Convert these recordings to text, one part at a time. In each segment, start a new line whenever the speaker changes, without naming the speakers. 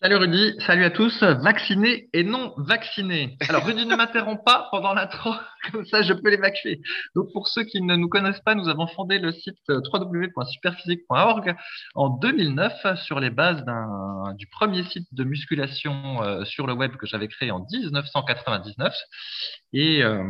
Salut Rudy, salut à tous, vaccinés et non vaccinés. Alors Rudy ne m'interrompt pas pendant l'intro, comme ça je peux l'évacuer. Donc pour ceux qui ne nous connaissent pas, nous avons fondé le site euh, www.superphysique.org en 2009 sur les bases du premier site de musculation euh, sur le web que j'avais créé en 1999. Et euh,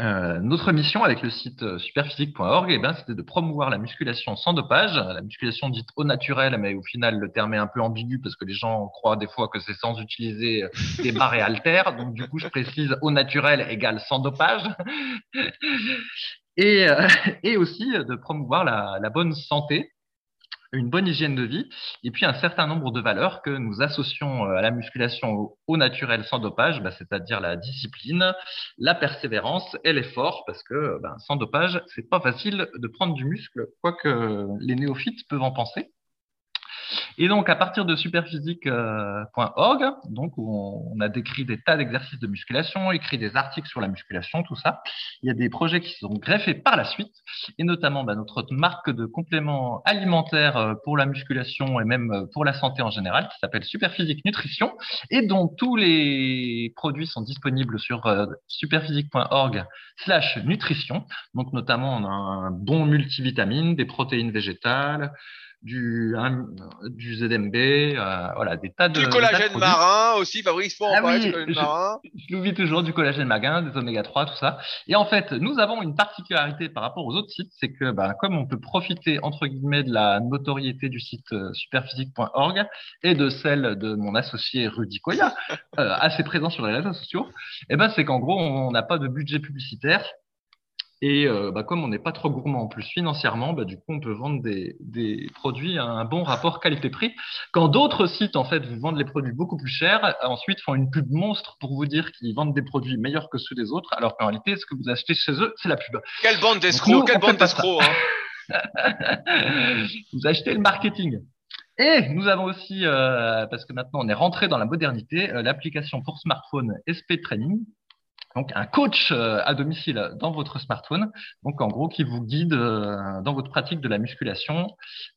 euh, notre mission avec le site euh, superphysique.org, eh ben, c'était de promouvoir la musculation sans dopage, la musculation dite au naturel, mais au final le terme est un peu ambigu parce que les gens croient des fois que c'est sans utiliser euh, des barres et haltères. Donc du coup, je précise au naturel égale sans dopage. et, et aussi de promouvoir la, la bonne santé une bonne hygiène de vie et puis un certain nombre de valeurs que nous associons euh, à la musculation au, naturel sans dopage, bah, c'est-à-dire la discipline, la persévérance et l'effort, parce que bah, sans dopage, c'est pas facile de prendre du muscle, quoi que les néophytes peuvent en penser. Et donc, à partir de superphysique.org, donc où on, a décrit des tas d'exercices de musculation, écrit des articles sur la musculation, tout ça, il y a des projets qui sont greffés par la suite, et notamment bah, notre marque de compléments alimentaires euh, pour la musculation et même euh, pour la santé en général, qui s'appelle Superphysique Nutrition, et dont tous les produits sont disponibles sur euh, superphysique.org slash nutrition. Donc, notamment, on a un bon multivitamine, des protéines végétales, du, du ZMB, euh, voilà, des tas de.
Du collagène marin aussi, Fabrice, faut en ah parler du collagène marin.
Je l'oublie toujours, du collagène marin, des oméga 3, tout ça. Et en fait, nous avons une particularité par rapport aux autres sites, c'est que bah, comme on peut profiter, entre guillemets, de la notoriété du site euh, superphysique.org et de celle de mon associé Rudy Koya, euh, assez présent sur les réseaux sociaux, et eh ben, c'est qu'en gros, on n'a pas de budget publicitaire et euh, bah, comme on n'est pas trop gourmand en plus financièrement, bah, du coup, on peut vendre des, des produits à un bon rapport qualité-prix. Quand d'autres sites, en fait, vous vendent les produits beaucoup plus chers, ensuite font une pub monstre pour vous dire qu'ils vendent des produits meilleurs que ceux des autres, alors qu'en réalité, ce que vous achetez chez eux, c'est la pub.
Quelle bande d'escrocs Quelle bande d'escrocs hein
Vous achetez le marketing. Et nous avons aussi, euh, parce que maintenant on est rentré dans la modernité, euh, l'application pour smartphone SP Training, donc un coach euh, à domicile dans votre smartphone, donc en gros qui vous guide euh, dans votre pratique de la musculation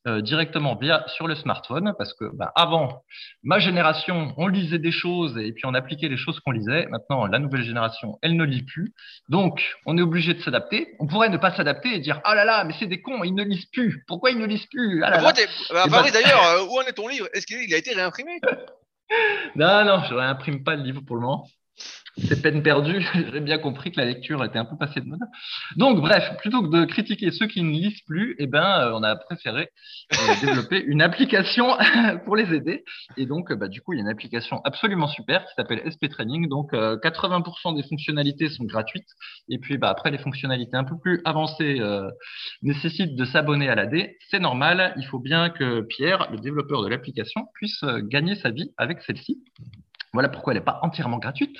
euh, directement via sur le smartphone, parce que bah, avant ma génération, on lisait des choses et puis on appliquait les choses qu'on lisait. Maintenant, la nouvelle génération, elle ne lit plus, donc on est obligé de s'adapter. On pourrait ne pas s'adapter et dire ah là là, mais c'est des cons, ils ne lisent plus. Pourquoi ils ne lisent plus? Ah là
bah, bah, d'ailleurs, où en est ton livre? Est-ce qu'il a été réimprimé?
Non, non, je réimprime pas le livre pour le moment c'est peine perdue. J'ai bien compris que la lecture était un peu passée de mode. Donc, bref, plutôt que de critiquer ceux qui ne lisent plus, eh ben, euh, on a préféré euh, développer une application pour les aider. Et donc, bah, du coup, il y a une application absolument super qui s'appelle SP Training. Donc, 80% euh, des fonctionnalités sont gratuites. Et puis, bah, après, les fonctionnalités un peu plus avancées nécessitent de s'abonner à l'AD. C'est normal. Il faut bien que Pierre, le développeur de l'application, puisse gagner sa vie avec celle-ci. Voilà pourquoi elle n'est pas entièrement gratuite.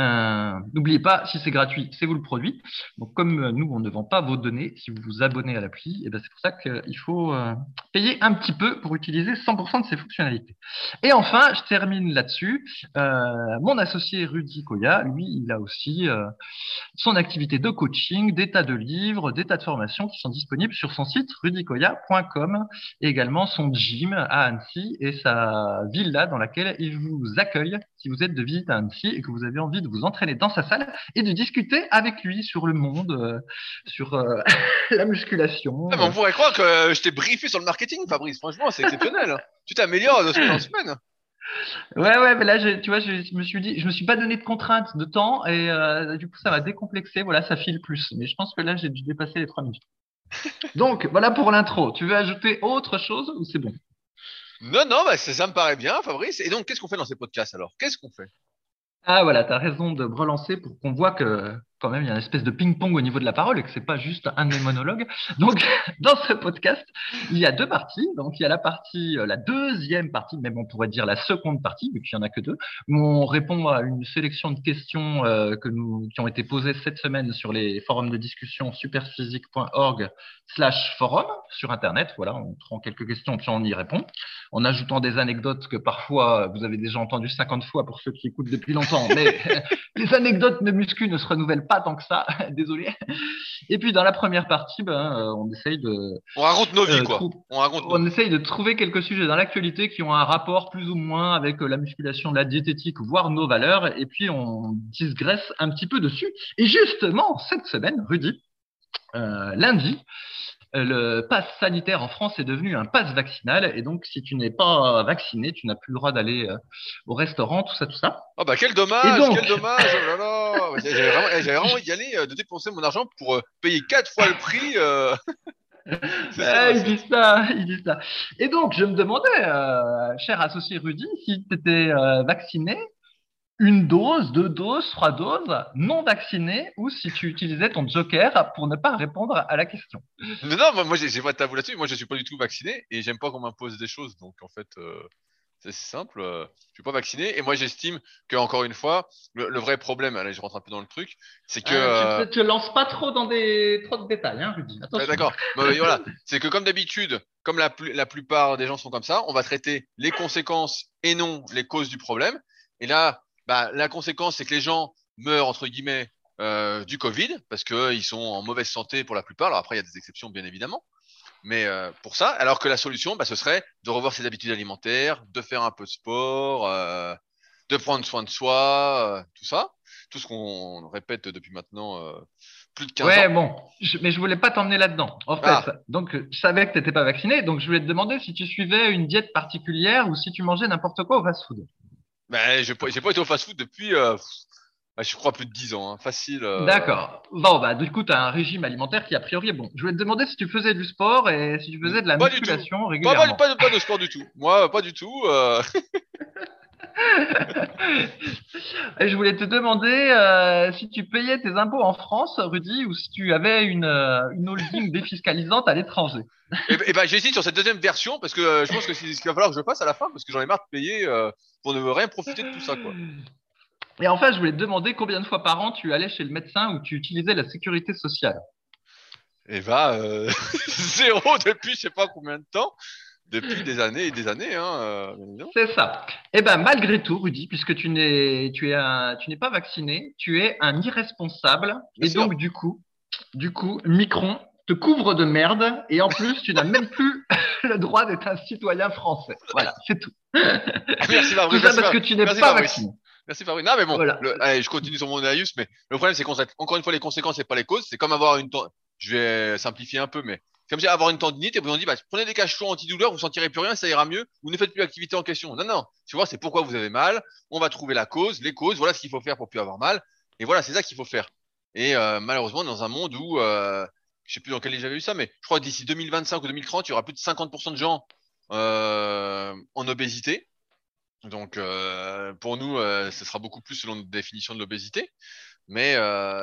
Euh, N'oubliez pas, si c'est gratuit, c'est vous le produit. Donc, comme nous, on ne vend pas vos données, si vous vous abonnez à l'appli, eh ben c'est pour ça qu'il faut euh, payer un petit peu pour utiliser 100% de ces fonctionnalités. Et enfin, je termine là-dessus. Euh, mon associé Rudy Koya, lui, il a aussi euh, son activité de coaching, des tas de livres, des tas de formations qui sont disponibles sur son site rudykoya.com et également son gym à Annecy et sa villa dans laquelle il vous accueille si vous êtes de visite à Annecy et que vous avez envie de vous entraîner dans sa salle et de discuter avec lui sur le monde, euh, sur euh, la musculation.
Ah, on pourrait croire que je t'ai briefé sur le marketing, Fabrice. Franchement, c'est exceptionnel. Hein. tu t'améliores de semaine en semaine.
Ouais, ouais, mais là, tu vois, je, me suis dit, je me suis pas donné de contraintes de temps et euh, du coup, ça m'a décomplexé. Voilà, ça file plus. Mais je pense que là, j'ai dû dépasser les trois minutes. Donc, voilà pour l'intro. Tu veux ajouter autre chose ou c'est bon?
Non, non, bah, ça, me paraît bien, Fabrice. Et donc, qu'est-ce qu'on fait dans ces podcasts alors? Qu'est-ce qu'on fait?
Ah, voilà, tu as raison de relancer pour qu'on voit que quand même, il y a une espèce de ping-pong au niveau de la parole et que c'est pas juste un de mes monologues. Donc, dans ce podcast, il y a deux parties. Donc, il y a la partie, euh, la deuxième partie, même on pourrait dire la seconde partie, vu qu'il y en a que deux, où on répond à une sélection de questions euh, qui ont été posées cette semaine sur les forums de discussion superphysique.org slash forum sur Internet. Voilà, on prend quelques questions puis on y répond, en ajoutant des anecdotes que parfois vous avez déjà entendues 50 fois pour ceux qui écoutent depuis longtemps. Mais les anecdotes de muscu ne se renouvellent pas tant que ça, désolé. Et puis dans la première partie, ben, euh, on essaye de.
On raconte nos vies, euh, quoi.
On, raconte on essaye de trouver quelques sujets dans l'actualité qui ont un rapport plus ou moins avec euh, la musculation, la diététique, voire nos valeurs. Et puis on digresse un petit peu dessus. Et justement, cette semaine, Rudy, lundi, le pass sanitaire en France est devenu un pass vaccinal et donc si tu n'es pas vacciné, tu n'as plus le droit d'aller euh, au restaurant, tout ça, tout ça.
Oh bah quel dommage, quel dommage, oh là là, j'avais vraiment, j'avais vraiment y aller euh, de dépenser mon argent pour euh, payer quatre fois le prix.
Ah, il dit ça, il dit ça. Et donc, je me demandais, cher associé Rudy, si tu étais vacciné une dose, deux doses, trois doses, non vacciné, ou si tu utilisais ton joker pour ne pas répondre à la question.
Mais non, moi, moi j'ai pas de tabou là-dessus. Moi, je suis pas du tout vacciné et j'aime pas qu'on m'impose des choses. Donc, en fait, euh, c'est simple. Euh, je suis pas vacciné et moi, j'estime que encore une fois, le, vrai problème, allez, je rentre un peu dans le truc, c'est que
euh, tu, ne lances pas trop dans des trop de détails, hein, Rudy.
D'accord. voilà, c'est que comme d'habitude, comme la, la plupart des gens sont comme ça, on va traiter les conséquences et non les causes du problème. Et là, bah, la conséquence, c'est que les gens meurent, entre guillemets, euh, du Covid, parce qu'ils sont en mauvaise santé pour la plupart. Alors après, il y a des exceptions, bien évidemment. Mais euh, pour ça, alors que la solution, bah, ce serait de revoir ses habitudes alimentaires, de faire un peu de sport, euh, de prendre soin de soi, tout ça. Tout ce qu'on répète depuis maintenant plus de 15
ouais,
ans.
bon, mais je voulais pas t'emmener là-dedans. En fait, ah. donc je savais que tu n'étais pas vacciné, donc je voulais te demander si tu suivais une diète particulière ou si tu mangeais n'importe quoi au fast-food.
Ben, j'ai pas, pas été au fast-food depuis, euh, bah, je crois, plus de 10 ans. Hein. Facile. Euh...
D'accord. Bon, bah, du coup, tu as un régime alimentaire qui, a priori, est bon. Je voulais te demander si tu faisais du sport et si tu faisais de la pas musculation régulièrement.
Pas, pas, pas, de sport du tout. Moi, pas du tout. Euh...
et je voulais te demander euh, si tu payais tes impôts en France, Rudy, ou si tu avais une, euh, une holding défiscalisante à l'étranger.
et, et ben, j'hésite sur cette deuxième version parce que euh, je pense que c'est ce qu'il va falloir que je fasse à la fin parce que j'en ai marre de payer euh, pour ne rien profiter de tout ça. Quoi.
Et enfin, je voulais te demander combien de fois par an tu allais chez le médecin où tu utilisais la sécurité sociale?
Et bah, zéro depuis je sais pas combien de temps depuis des années et des années. Hein, euh,
c'est ça. Et eh ben malgré tout, Rudy, puisque tu n'es tu es un, tu n'es pas vacciné, tu es un irresponsable et donc du coup, du coup, Micron te couvre de merde et en plus tu n'as même plus le droit d'être un citoyen français. Voilà, c'est tout.
Merci Fabrice.
Tout ça parce que tu n'es pas vacciné.
Merci Fabrice. Non mais bon, allez, je continue sur mon Aius, mais le problème c'est qu'on encore une fois les conséquences et pas les causes. C'est comme avoir une je vais simplifier un peu, mais comme j'ai avoir une tendinite et vous en dit, bah, prenez des cachets antidouleurs, vous sentirez plus rien, ça ira mieux, vous ne faites plus l'activité en question. Non, non. Tu vois, c'est pourquoi vous avez mal. On va trouver la cause, les causes. Voilà ce qu'il faut faire pour plus avoir mal. Et voilà, c'est ça qu'il faut faire. Et euh, malheureusement, dans un monde où, euh, je sais plus dans quel j'avais vu ça, mais je crois que d'ici 2025 ou 2030, il y aura plus de 50% de gens euh, en obésité. Donc, euh, pour nous, ce sera beaucoup plus selon notre définition de l'obésité. Mais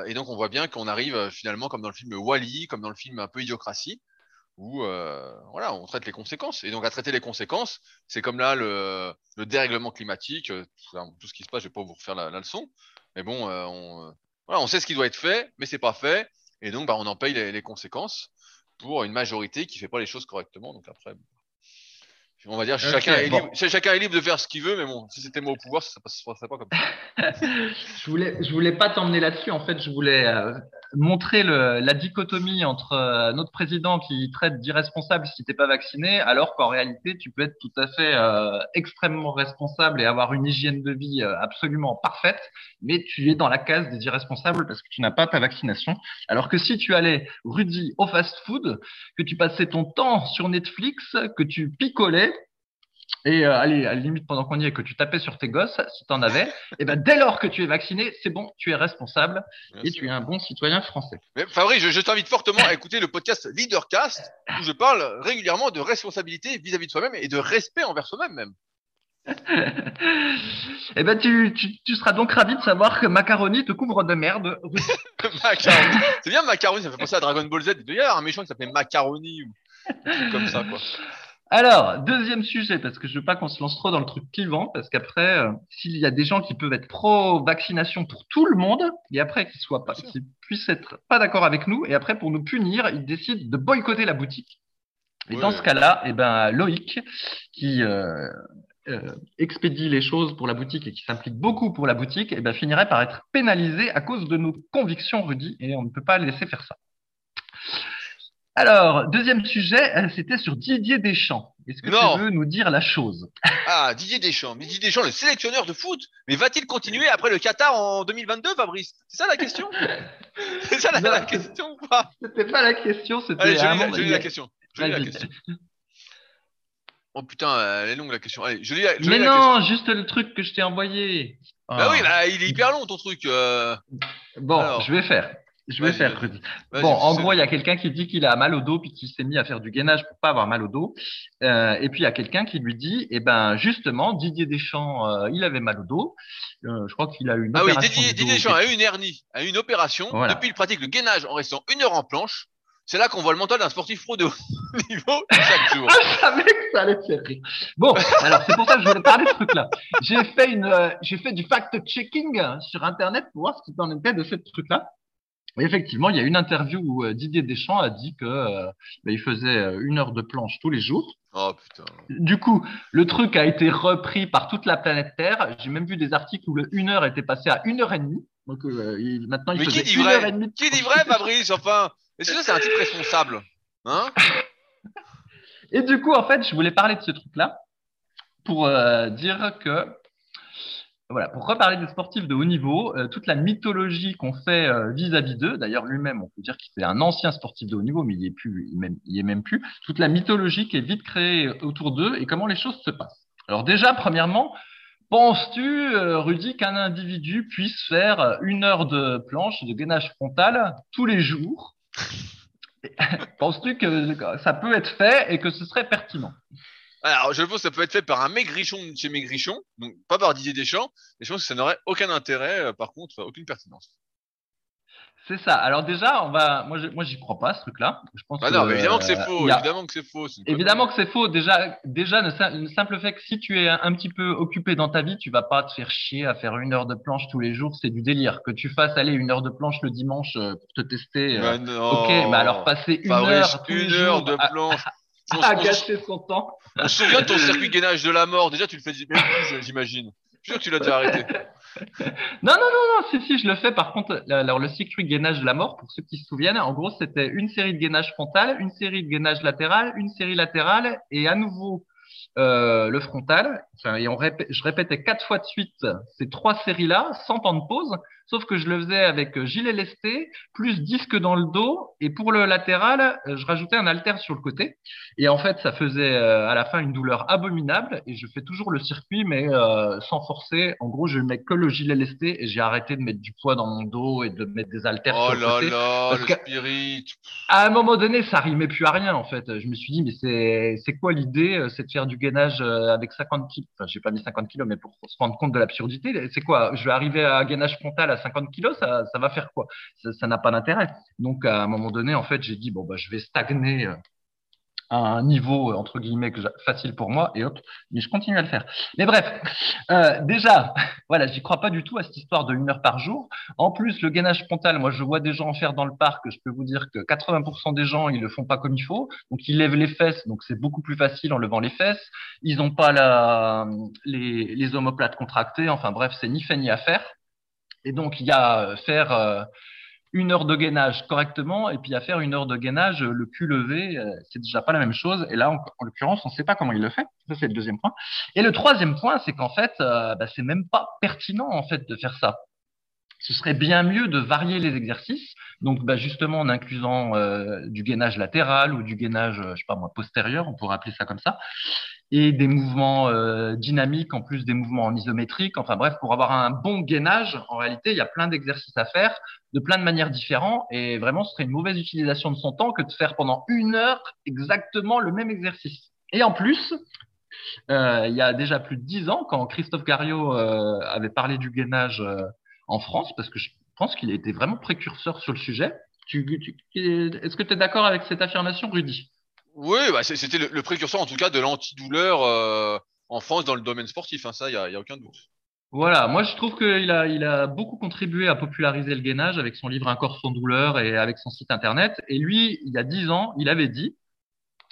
et donc, on voit bien qu'on arrive finalement comme dans le film Wally, comme dans le film un peu Idiocratie, où euh, voilà, on traite les conséquences. Et donc à traiter les conséquences, c'est comme là le, le, dérèglement climatique, euh, tout ce qui se passe, je vais pas vous refaire la, leçon, mais bon, euh, on, sait ce qui doit être fait, mais c'est pas fait, et donc bah, on en paye les, les, conséquences pour une majorité qui fait pas les choses correctement. Donc après, on va dire okay, chacun, est libre, chacun est libre de faire ce qu'il veut, mais bon, si c'était moi au pouvoir, ça ne se passerait pas comme ça.
je voulais, je voulais pas t'emmener là-dessus. En fait, je voulais euh, montrer le, la dichotomie entre euh, notre président qui traite d'irresponsable si t'es pas vacciné, alors qu'en réalité, tu peux être tout à fait euh, extrêmement responsable et avoir une hygiène de vie euh, absolument parfaite, mais tu es dans la case des irresponsables parce que tu n'as pas ta vaccination. Alors que si tu allais, Rudy, au fast-food, que tu passais ton temps sur Netflix, que tu picolais et euh, allez, à la limite, pendant qu'on y est, que tu tapais sur tes gosses, si tu en avais, et eh ben dès lors que tu es vacciné, c'est bon, tu es responsable et tu es un bon citoyen français.
Mais Fabrice, je, je t'invite fortement à écouter le podcast Leadercast, où je parle régulièrement de responsabilité vis-à-vis de soi-même et de respect envers soi-même même.
Eh ben, tu, tu, tu seras donc ravi de savoir que Macaroni te couvre de merde.
Macaroni. C'est bien Macaroni, ça fait penser à Dragon Ball Z. Il y avoir un méchant qui s'appelait Macaroni ou comme ça, quoi.
Alors, deuxième sujet, parce que je veux pas qu'on se lance trop dans le truc clivant, parce qu'après, euh, s'il y a des gens qui peuvent être pro-vaccination pour tout le monde, et après qu'ils soient pas, qu'ils puissent être pas d'accord avec nous, et après pour nous punir, ils décident de boycotter la boutique. Et dans ce cas-là, eh ben, Loïc, qui euh, euh, expédie les choses pour la boutique et qui s'implique beaucoup pour la boutique, eh ben, finirait par être pénalisé à cause de nos convictions, Rudy, et on ne peut pas laisser faire ça. Alors, deuxième sujet, euh, c'était sur Didier Deschamps. Est-ce que
Non.
tu veux nous dire la chose?
Ah, Didier Deschamps. Mais Didier Deschamps, le sélectionneur de foot. Mais va-t-il continuer après le Qatar en 2022, Fabrice? C'est ça la question? C'est ça la,
Non.
la question ou pas?
C'était pas la question, c'était
Allez, je lis, la- je lis la question. Je lis la question. Oh putain, elle est longue la question. Allez, je lis la, je
Mais
lis la question.
non, juste le truc que je t'ai envoyé.
Bah
Ah.
oui, bah, il est hyper long ton truc. euh.
Bon,
alors.
je vais faire. Je vais faire. Rudy. Bon, en gros, il y a quelqu'un qui dit qu'il a mal au dos puis qui s'est mis à faire du gainage pour pas avoir mal au dos. Euh, et puis il y a quelqu'un qui lui dit, eh ben justement, Didier Deschamps, euh, il avait mal au dos. Euh, je crois qu'il a eu une
Ah oui,
opération
Didier,
du
Didier Deschamps a eu une hernie, a eu une opération.
Voilà.
Depuis, il pratique le gainage en restant une heure en planche. C'est là qu'on voit le mental d'un sportif pro de haut niveau chaque jour.
Je savais que ça allait te faire rire. Bon, alors c'est pour ça que je voulais parler de ce truc-là. J'ai fait une, euh, j'ai fait du fact-checking sur Internet pour voir ce qu'il en était de ce truc-là. Et effectivement, il y a une interview où euh, Didier Deschamps a dit que euh, ben, il faisait euh, une heure de planche tous les jours.
Oh putain.
Du coup, le truc a été repris par toute la planète Terre. J'ai même vu des articles où le une heure était passé à une heure et demie. Donc euh, il- maintenant, il
Mais qui
faisait
dit
une
vrai
heure et demie. de
Qui dit vrai, Fabrice Enfin, est-ce que ça, c'est un type responsable Hein?
Et du coup, en fait, je voulais parler de ce truc-là pour euh, dire que, voilà, pour reparler des sportifs de haut niveau, euh, toute la mythologie qu'on fait euh, vis-à-vis d'eux, d'ailleurs lui-même, on peut dire qu'il est un ancien sportif de haut niveau, mais il y est plus, il, est même plus, toute la mythologie qui est vite créée autour d'eux et comment les choses se passent. Alors déjà, premièrement, penses-tu, euh, Rudy, qu'un individu puisse faire une heure de planche de gainage frontal tous les jours? Penses-tu que ça peut être fait et que ce serait pertinent?
Alors, je pense que ça peut être fait par un maigrichon de chez Maigrichon, donc pas par Didier Deschamps, et je pense que ça n'aurait aucun intérêt, euh, par contre, aucune pertinence.
C'est ça. Alors déjà, on va, moi, je, moi, j'y crois pas ce truc-là. Je pense
Ah non,
que,
mais évidemment que c'est
euh,
faux,
a-
évidemment que c'est faux.
Évidemment que c'est faux. Déjà, déjà, le, sim- le simple fait que si tu es un, petit peu occupé dans ta vie, tu vas pas te faire chier à faire une heure de planche tous les jours. C'est du délire. Que tu fasses aller une heure de planche le dimanche euh, pour te tester. euh,
Bah non.
ok, mais alors passer une
Fabrice,
heure tous les
une heure
jours
de planche.
À
on-
gâcher son temps.
on se souvient de ton circuit gainage de la mort. Déjà, tu le fais j'imagine. Je suis sûr que tu l'as déjà arrêté.
Non, non, non, non, si, si, je le fais. Par contre, alors le circuit gainage de la mort, pour ceux qui se souviennent, en gros, c'était une série de gainage frontal, une série de gainage latéral, une série latérale et à nouveau euh, le frontal. Enfin, et on répé- je répétais quatre fois de suite ces trois séries-là, sans temps de pause, sauf que je le faisais avec euh, gilet lesté, plus disque dans le dos, et pour le latéral, euh, je rajoutais un haltère sur le côté. Et en fait, ça faisait euh, à la fin une douleur abominable, et je fais toujours le circuit, mais sans forcer. En gros, je mets que le gilet lesté, et j'ai arrêté de mettre du poids dans mon dos et de mettre des haltères
Oh
sur le
là
côté.
là,
Parce
le spirit.
À un moment donné, ça rimait plus à rien en fait. Je me suis dit mais c'est quoi l'idée C'est de faire du gainage avec 50 kilos. Enfin, j'ai pas mis 50 kilos, mais pour se rendre compte de l'absurdité, c'est quoi? Je vais arriver à un gainage frontal à 50 kilos, ça va faire quoi? Ça n'a pas d'intérêt. Donc à un moment donné, en fait, j'ai dit bon bah je vais stagner euh, à un niveau euh, entre guillemets facile pour moi et hop, mais je continue à le faire. Mais bref, euh, déjà, voilà, j'y crois pas du tout à cette histoire de une heure par jour. En plus, le gainage frontal, moi, je vois des gens en faire dans le parc. Je peux vous dire que 80% des gens, ils le font pas comme il faut. Donc, ils lèvent les fesses. Donc, c'est beaucoup plus facile en levant les fesses. Ils n'ont pas la, les, les omoplates contractées. Enfin, bref, c'est ni fait ni à faire. Et donc, il y a euh, faire euh, une heure de gainage correctement et puis à faire une heure de gainage euh, le cul levé, c'est déjà pas la même chose. Et là, en, en l'occurrence, on ne sait pas comment il le fait. Ça, c'est le deuxième point. Et le troisième point, c'est qu'en fait, euh, bah, c'est même pas pertinent en fait de faire ça. Ce serait bien mieux de varier les exercices, donc bah, justement en inclusant euh, du gainage latéral ou du gainage, je sais pas moi, postérieur, on pourrait appeler ça comme ça, et des mouvements euh, dynamiques en plus des mouvements en isométrique. Enfin bref, pour avoir un bon gainage, en réalité, il y a plein d'exercices à faire de plein de manières différentes, et vraiment, ce serait une mauvaise utilisation de son temps que de faire pendant une heure exactement le même exercice. Et en plus, euh, il y a déjà plus de dix ans, quand Christophe Gario euh, avait parlé du gainage euh, en France, parce que je pense qu'il a été vraiment précurseur sur le sujet. Est-ce que tu es d'accord avec cette affirmation, Rudy?
Oui, bah, c'était le, précurseur en tout cas de l'antidouleur en France dans le domaine sportif, hein, ça, il n'y a, aucun doute.
Voilà, moi je trouve qu'il il a beaucoup contribué à populariser le gainage avec son livre Un corps sans douleur et avec son site internet. Et lui, il y a dix ans, il avait dit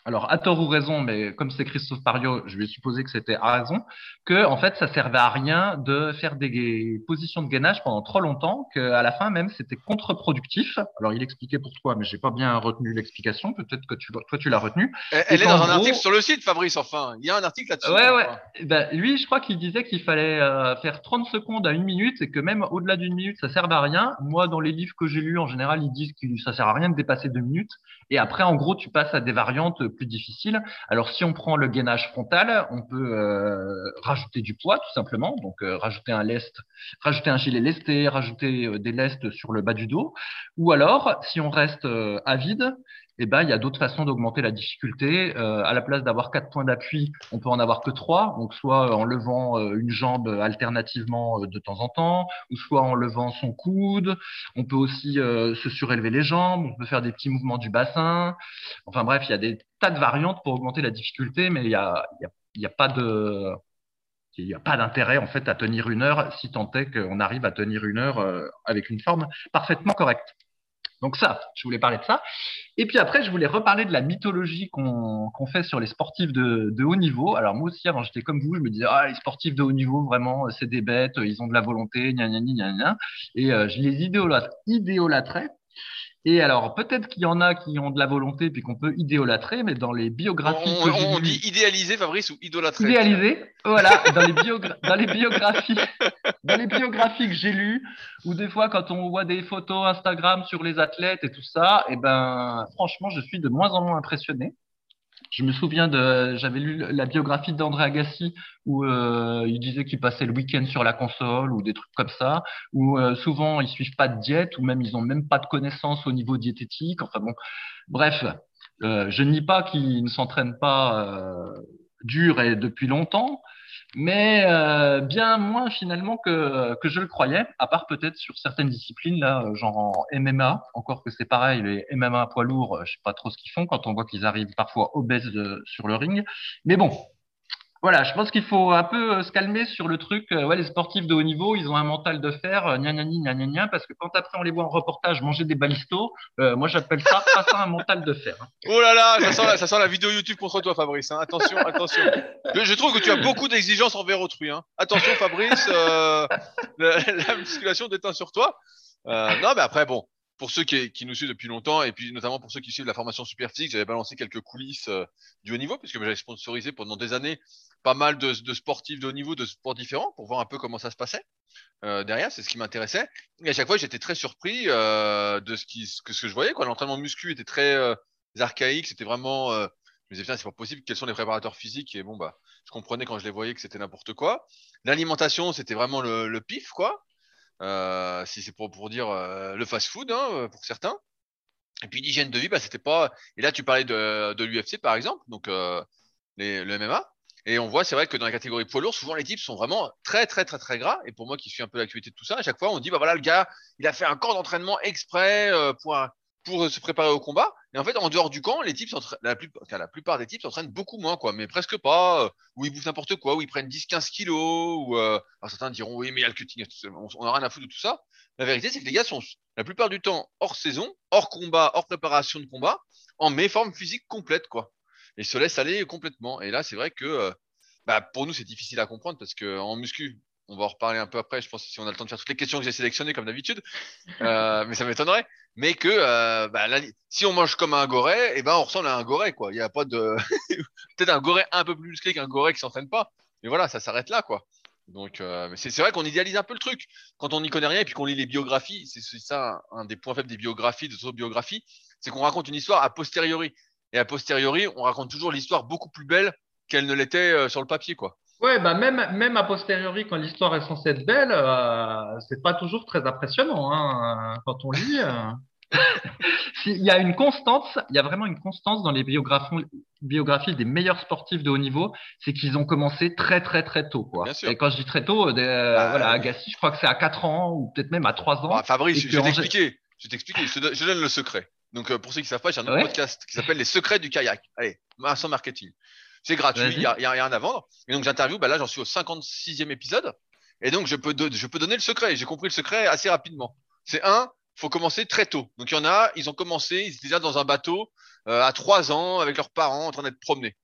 alors à tort ou raison, mais comme c'est Christophe Pario, je vais supposer que c'était à raison, que en fait ça servait à rien de faire des positions de gainage pendant trop longtemps, qu'à la fin même c'était contre-productif. Alors il expliquait pourquoi, mais j'ai pas bien retenu l'explication. Peut-être que tu, toi tu l'as retenu.
Elle, est dans un article sur le site, Fabrice. Enfin, il y a un article là-dessus.
Ouais, ouais. Ben, lui, je crois qu'il disait qu'il fallait euh, faire 30 secondes à une minute et que même au-delà d'une minute ça servait à rien. Moi, dans les livres que j'ai lus, en général, ils disent que ça sert à rien de dépasser deux minutes. Et après, en gros, tu passes à des variantes plus difficiles. Alors, si on prend le gainage frontal, on peut euh, rajouter du poids, tout simplement. Donc, euh, rajouter un lest, rajouter un gilet lesté, rajouter euh, des lestes sur le bas du dos. Ou alors, si on reste à vide, eh ben, il y a d'autres façons d'augmenter la difficulté. Euh, à la place d'avoir quatre points d'appui, on peut en avoir que trois. Donc, soit en levant euh, une jambe alternativement euh, de temps en temps, ou soit en levant son coude. On peut aussi se surélever les jambes. On peut faire des petits mouvements du bassin. Enfin bref, il y a des tas de variantes pour augmenter la difficulté, mais il y a, y a, y a pas de il n'y a pas d'intérêt en fait à tenir une heure si tant est qu'on arrive à tenir une heure avec une forme parfaitement correcte. Donc ça, je voulais parler de ça. Et puis après, je voulais reparler de la mythologie qu'on fait sur les sportifs de, haut niveau. Alors moi aussi, avant j'étais comme vous, je me disais, ah, les sportifs de haut niveau, vraiment, c'est des bêtes, ils ont de la volonté, gna gna gna gna. Et euh, je les idéolâtrais et alors, peut-être qu'il y en a qui ont de la volonté puis qu'on peut idéolâtrer, mais dans les biographies.
On, on dit idéaliser, Fabrice, ou idolâtrer
Idéaliser, voilà. dans, les dans les biographies, dans les biographies que j'ai lues, ou des fois quand on voit des photos Instagram sur les athlètes et tout ça, et eh ben, franchement, je suis de moins en moins impressionné. Je me souviens de, j'avais lu la biographie d'André Agassi où euh, il disait qu'il passait le week-end sur la console ou des trucs comme ça, où euh, souvent ils suivent pas de diète ou même ils ont même pas de connaissances au niveau diététique. Enfin bon, bref, euh, je ne nie pas qu'ils ne s'entraînent pas euh, dur et depuis longtemps, mais euh, bien moins finalement que, que je le croyais, à part peut-être sur certaines disciplines, là, genre en MMA, encore que c'est pareil, les MMA poids lourds, je sais pas trop ce qu'ils font quand on voit qu'ils arrivent parfois obèses sur le ring. Mais bon, voilà, je pense qu'il faut un peu euh, se calmer sur le truc. Euh, les sportifs de haut niveau, ils ont un mental de fer, euh, gna gna gna gna gna, parce que quand après on les voit en reportage manger des balistos, moi j'appelle ça pas ça un mental de fer. Hein.
Oh là là, ça sent la, vidéo YouTube contre toi, Fabrice. Hein. Attention, attention. Je, trouve que tu as beaucoup d'exigences envers autrui. Hein. Attention, Fabrice, la, musculation déteint sur toi. non, mais après, bon, pour ceux qui, nous suivent depuis longtemps, et puis notamment pour ceux qui suivent la formation super physique, j'avais balancé quelques coulisses euh, du haut niveau, puisque j'avais sponsorisé pendant des années pas mal de, sportifs de haut niveau, de sports différents, pour voir un peu comment ça se passait euh, derrière, c'est ce qui m'intéressait. Et à chaque fois, j'étais très surpris euh, de ce, que, je voyais. L'entraînement muscu était très archaïque, c'était vraiment... Je me disais, c'est pas possible, quels sont les préparateurs physiques? Et bon, bah, je comprenais quand je les voyais que c'était n'importe quoi. L'alimentation, c'était vraiment le pif, quoi. Euh, si c'est pour, pour dire euh, le fast-food hein, euh, pour certains. Et puis l'hygiène de vie, bah, c'était pas. Et là, tu parlais de, de l'UFC par exemple, donc les, le MMA. Et on voit, c'est vrai que dans la catégorie poids lourd, souvent les types sont vraiment très, très, très, très gras. Et pour moi qui suis un peu l'actualité de tout ça, à chaque fois, on dit, bah voilà, le gars, il a fait un corps d'entraînement exprès pour un, pour se préparer au combat. Et en fait, en dehors du camp, les types la, plupart, la plupart des types s'entraînent beaucoup moins, quoi, mais presque pas, euh, ou ils bouffent n'importe quoi, ou ils prennent 10-15 kilos, ou euh, certains diront oui, mais il y le cutting, on n'a rien à foutre de tout ça. La vérité, c'est que les gars sont la plupart du temps hors saison, hors combat, hors préparation de combat, en méforme physique complète, quoi. Et se laissent aller complètement. Et là, c'est vrai que euh, bah, pour nous, c'est difficile à comprendre parce que en muscu, on va en reparler un peu après, je pense, si on a le temps de faire toutes les questions que j'ai sélectionnées comme d'habitude, euh, mais ça m'étonnerait. Mais que euh, bah, si on mange comme un et eh ben on ressemble à un goret, quoi. Il n'y a pas de peut-être un goret un peu plus musclé qu'un goret qui s'entraîne pas, mais voilà, ça s'arrête là, quoi. Donc, euh, c'est vrai qu'on idéalise un peu le truc quand on n'y connaît rien et puis qu'on lit les biographies. C'est ça un des points faibles des biographies, des autobiographies, c'est qu'on raconte une histoire a posteriori. Et a posteriori, on raconte toujours l'histoire beaucoup plus belle qu'elle ne l'était sur le papier, quoi.
Ouais, bah même, même a posteriori, quand l'histoire est censée être belle, euh, c'est pas toujours très impressionnant hein, quand on lit. Euh. il y a une constance, il y a vraiment une constance dans les biographies, biographies des meilleurs sportifs de haut niveau, c'est qu'ils ont commencé très très très tôt. Quoi. Et quand je dis très tôt, euh, bah, voilà, Agassi, je crois que c'est à 4 ans ou peut-être même à 3 ans. Bah,
Fabrice, je vais t'expliquer. Je vais t'expliquer. Je, donne le secret. Donc euh, pour ceux qui ne savent pas, j'ai un autre podcast qui s'appelle Les secrets du kayak. Allez, sans marketing. C'est gratuit, il n'y a, a, rien à vendre. Et donc j'interview, bah là j'en suis au 56e épisode. Et donc je peux, je peux donner le secret. J'ai compris le secret assez rapidement. C'est un, faut commencer très tôt. Donc il y en a, ils ont commencé, ils étaient déjà dans un bateau euh, à trois ans avec leurs parents en train d'être promenés.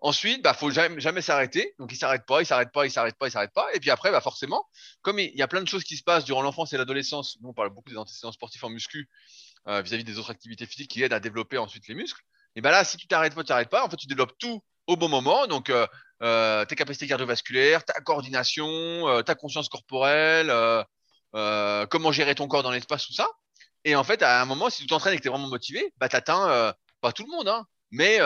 Ensuite, bah faut jamais, jamais s'arrêter. Donc ils s'arrêtent pas, ils s'arrêtent pas, ils s'arrêtent pas, ils s'arrêtent pas. Et puis après, bah forcément, comme il y a plein de choses qui se passent durant l'enfance et l'adolescence, nous on parle beaucoup des antécédents sportifs en muscu euh, vis-à-vis des autres activités physiques qui aident à développer ensuite les muscles. Et bah là, si tu t'arrêtes pas, tu t'arrêtes pas, en fait tu développes tout au bon moment. Donc euh, euh tes capacités cardiovasculaires, ta coordination, euh, ta conscience corporelle, comment gérer ton corps dans l'espace, tout ça. Et en fait, à un moment, si tu t'entraînes et que tu es vraiment motivé, bah, tu atteins, pas tout le monde, hein, mais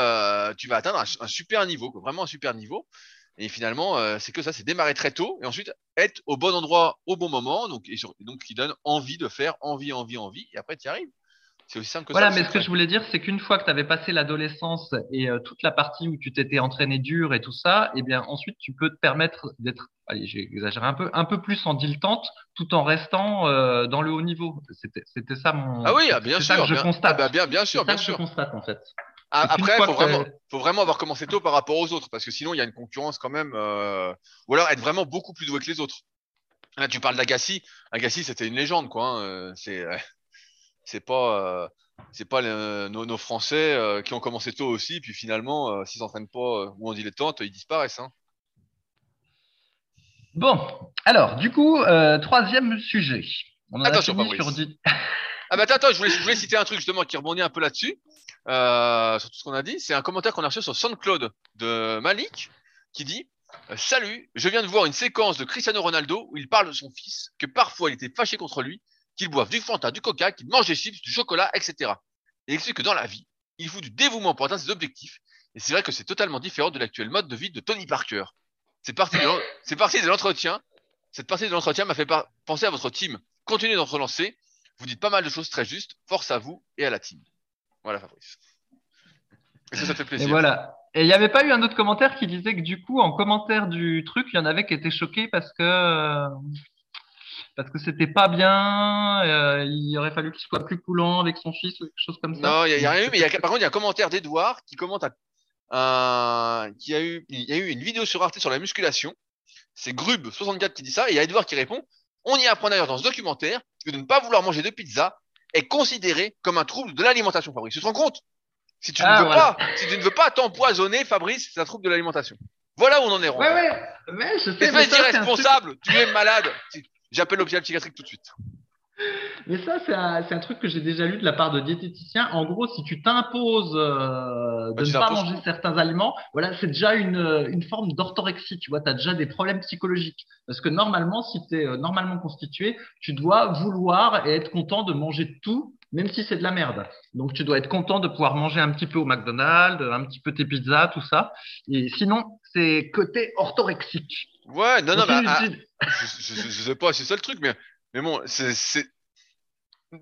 tu vas atteindre un, super niveau, vraiment un super niveau. Et finalement, c'est que ça, c'est démarrer très tôt et ensuite être au bon endroit au bon moment, donc, et donc qui donne envie de faire, envie, envie, envie, et après tu y arrives. C'est aussi simple que
voilà,
ça.
Voilà, mais ce que je voulais dire, c'est qu'une fois que tu avais passé l'adolescence et euh, toute la partie où tu t'étais entraîné dur et tout ça, eh bien ensuite tu peux te permettre d'être, allez, j'ai exagéré un peu, un peu plus en dilettante, tout en restant euh, dans le haut niveau. C'était, c'était ça mon.
Ah oui, ah, bien sûr. Ça
que je constate.
Ah bah bien, bien sûr, bien
ça
sûr.
Que je constate en fait.
Ah, après, faut vraiment, faut vraiment avoir commencé tôt par rapport aux autres, parce que sinon il y a une concurrence quand même, euh... ou alors être vraiment beaucoup plus doué que les autres. Là, tu parles d'Agassi. Agassi, c'était une légende, quoi. Hein. C'est, c'est pas c'est pas nos, Français euh, qui ont commencé tôt aussi, puis finalement, euh, s'ils s'entraînent pas euh, ou en dilettante, ils disparaissent. Hein.
Bon, alors, du coup, troisième sujet.
On Attention, ah bah attends, je voulais, je voulais, citer un truc justement qui rebondit un peu là-dessus, sur tout ce qu'on a dit. C'est un commentaire qu'on a reçu sur SoundCloud de Malik qui dit Salut, je viens de voir une séquence de Cristiano Ronaldo où il parle de son fils, que parfois il était fâché contre lui qu'ils boivent du Fanta, du Coca, qu'ils mangent des chips, du chocolat, etc. Il explique que dans la vie, il faut du dévouement pour atteindre ses objectifs. Et c'est vrai que c'est totalement différent de l'actuel mode de vie de Tony Parker. C'est parti de l'entretien. Cette partie de l'entretien m'a fait penser à votre team. Continuez d'en relancer. Vous dites pas mal de choses très justes. Force à vous et à la team. Voilà, Fabrice. Est-ce que ça fait plaisir?
Et voilà. Et il n'y avait pas eu un autre commentaire qui disait que du coup, en commentaire du truc, il y en avait qui étaient choqués parce que euh, parce que c'était pas bien, euh, il aurait fallu qu'il soit plus coulant avec son fils ou quelque chose comme ça.
Non, il n'y a, rien eu, mais y a, par contre, il y a un commentaire d'Edouard qui commente à, qui a eu, il y a eu une vidéo sur Arte sur la musculation. C'est Grub64 qui dit ça, et il y a Edouard qui répond On y apprend d'ailleurs dans ce documentaire que de ne pas vouloir manger de pizza est considéré comme un trouble de l'alimentation, Fabrice. Tu te rends compte? Si tu, ne ah, veux pas, si tu ne veux pas t'empoisonner, Fabrice, c'est un trouble de l'alimentation. Voilà où on en est.
Ouais, ouais, mais je sais.
D'irresponsable, tu es malade. J'appelle l'hôpital psychiatrique tout de suite.
Mais ça, c'est un, truc que j'ai déjà lu de la part de diététiciens. En gros, si tu t'imposes euh, de bah, ne pas manger certains aliments, voilà, c'est déjà une, forme d'orthorexie. Tu vois, tu as déjà des problèmes psychologiques. Parce que normalement, si tu es euh, normalement constitué, tu dois vouloir et être content de manger tout, même si c'est de la merde. Donc, tu dois être content de pouvoir manger un petit peu au McDonald's, un petit peu tes pizzas, tout ça. Et sinon, c'est côté orthorexique.
Ouais, non, non, mais ah, je, je, sais pas, c'est ça le truc, mais, mais bon, c'est,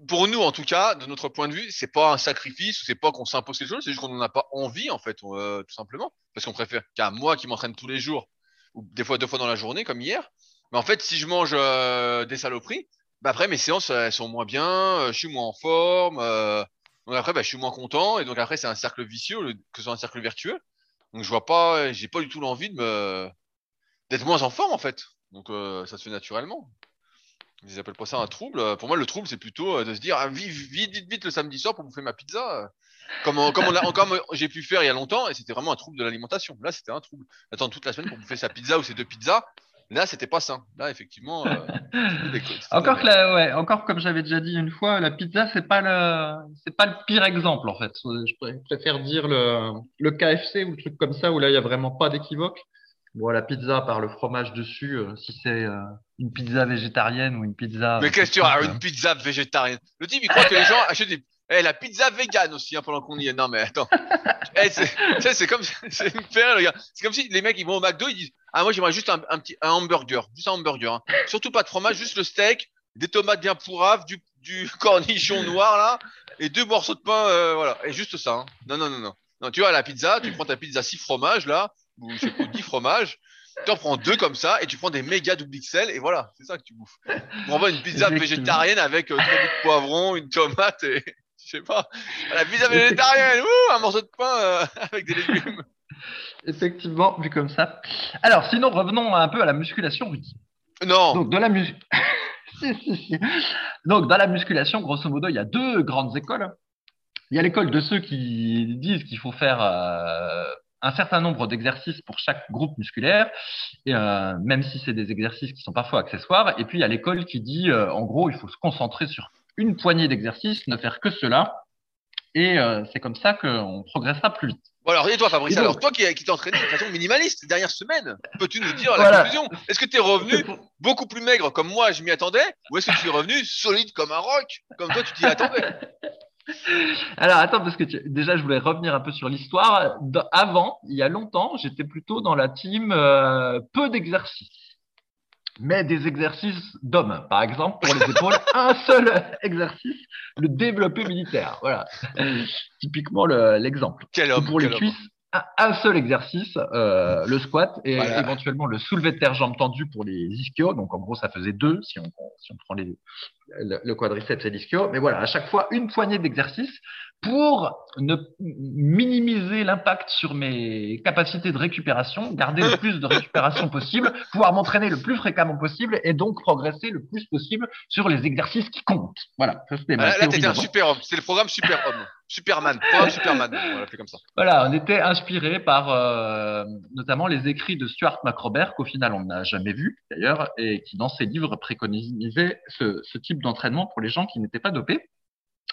pour nous en tout cas, de notre point de vue, c'est pas un sacrifice, c'est pas qu'on s'impose quelque chose, c'est juste qu'on n'en a pas envie en fait, euh, tout simplement, parce qu'on préfère qu'à moi qui m'entraîne tous les jours, ou des fois deux fois dans la journée comme hier, mais en fait, si je mange euh, des saloperies, bah après mes séances elles sont moins bien, euh, je suis moins en forme, donc après bah, je suis moins content, et donc après c'est un cercle vicieux que ce soit un cercle vertueux. Donc je vois pas, j'ai pas du tout l'envie de me d'être moins en forme en fait. Donc euh, ça se fait naturellement. Ils appellent pas ça un trouble. Pour moi, le trouble, c'est plutôt euh, de se dire ah, vite, vite, vite, le samedi soir pour bouffer ma pizza. Comme, comme, on a, comme j'ai pu faire il y a longtemps, et c'était vraiment un trouble de l'alimentation. Là, c'était un trouble. Attendre toute la semaine pour bouffer sa pizza ou ses deux pizzas. Là, c'était pas ça. Là, effectivement. Euh,
encore que la, ouais, encore comme j'avais déjà dit une fois, la pizza, c'est pas le, c'est pas le pire exemple en fait. Je préfère dire le, le KFC ou le truc comme ça où là, il y a vraiment pas d'équivoque. Bon, la pizza par le fromage dessus, euh, si c'est euh, une pizza végétarienne ou une pizza.
Mais qu'est-ce que tu as une pizza végétarienne? Le type, il croit que les gens achètent des. Eh, la pizza végane aussi, hein, pendant qu'on y est. Non, mais attends. eh, c'est comme. C'est comme si les mecs, ils vont au McDo, ils disent Ah, moi, j'aimerais juste un, un, petit un hamburger. Juste un hamburger. Hein. Surtout pas de fromage, juste le steak, des tomates bien pourraves, du, du cornichon noir là et deux morceaux de pain, euh, voilà. Et juste ça. hein. Non, non, non, non. Non, tu vois, la pizza, tu prends ta pizza 6 fromages là, ou je sais pas, 10 fromages. Tu en prends deux comme ça et tu prends des méga double XL et voilà, c'est ça que tu bouffes. On envoie une pizza végétarienne avec euh, trois bouts de poivron, une tomate et je sais pas. La pizza végétarienne, ouh, un morceau de pain euh, avec des légumes.
Effectivement, vu comme ça. Alors, sinon, revenons un peu à la musculation, Rudy.
Non,
Donc, dans la mus-. Donc, dans la musculation, grosso modo, il y a deux grandes écoles. Il y a l'école de ceux qui disent qu'il faut faire euh, un certain nombre d'exercices pour chaque groupe musculaire, et, euh, même si c'est des exercices qui sont parfois accessoires. Et puis, il y a l'école qui dit, euh, en gros, il faut se concentrer sur une poignée d'exercices, ne faire que cela. Et euh, c'est comme ça qu'on progressera plus vite.
Bon, alors, et toi, Fabrice,
Et donc-
alors, toi qui, qui t'es entraîné de façon minimaliste ces dernières semaines, peux-tu nous dire la
Voilà.
conclusion? Est-ce que tu es revenu beaucoup plus maigre comme moi, je m'y attendais? Ou est-ce que tu es revenu solide comme un roc Comme toi, tu t'y attendais?
Alors attends, parce que tu- déjà je voulais revenir un peu sur l'histoire. Avant, il y a longtemps, j'étais plutôt dans la team euh, peu d'exercices, mais des exercices d'hommes. Par exemple, pour les épaules, un seul exercice, le développé militaire. Voilà, typiquement le- l'exemple. Pour les
homme.
cuisses, un, un seul exercice, euh, le squat, et
Voilà.
éventuellement le soulevé de terre jambes tendues pour les ischios. Donc en gros, ça faisait deux si on, si on prend les, le, le quadriceps et l'ischio. Mais voilà, à chaque fois, une poignée d'exercices pour ne minimiser l'impact sur mes capacités de récupération, garder le plus de récupération possible, pouvoir m'entraîner le plus fréquemment possible et donc progresser le plus possible sur les exercices qui comptent. Voilà, ça
Ah, Là,
théorie
t'étais un super homme. C'est le programme Super Homme. Superman. Programme Superman. On comme ça.
Voilà, on était inspiré par euh, notamment les écrits de Stuart McRobert, qu'au final on n'a jamais vu d'ailleurs, et qui dans ses livres préconisait ce, ce type d'entraînement pour les gens qui n'étaient pas dopés.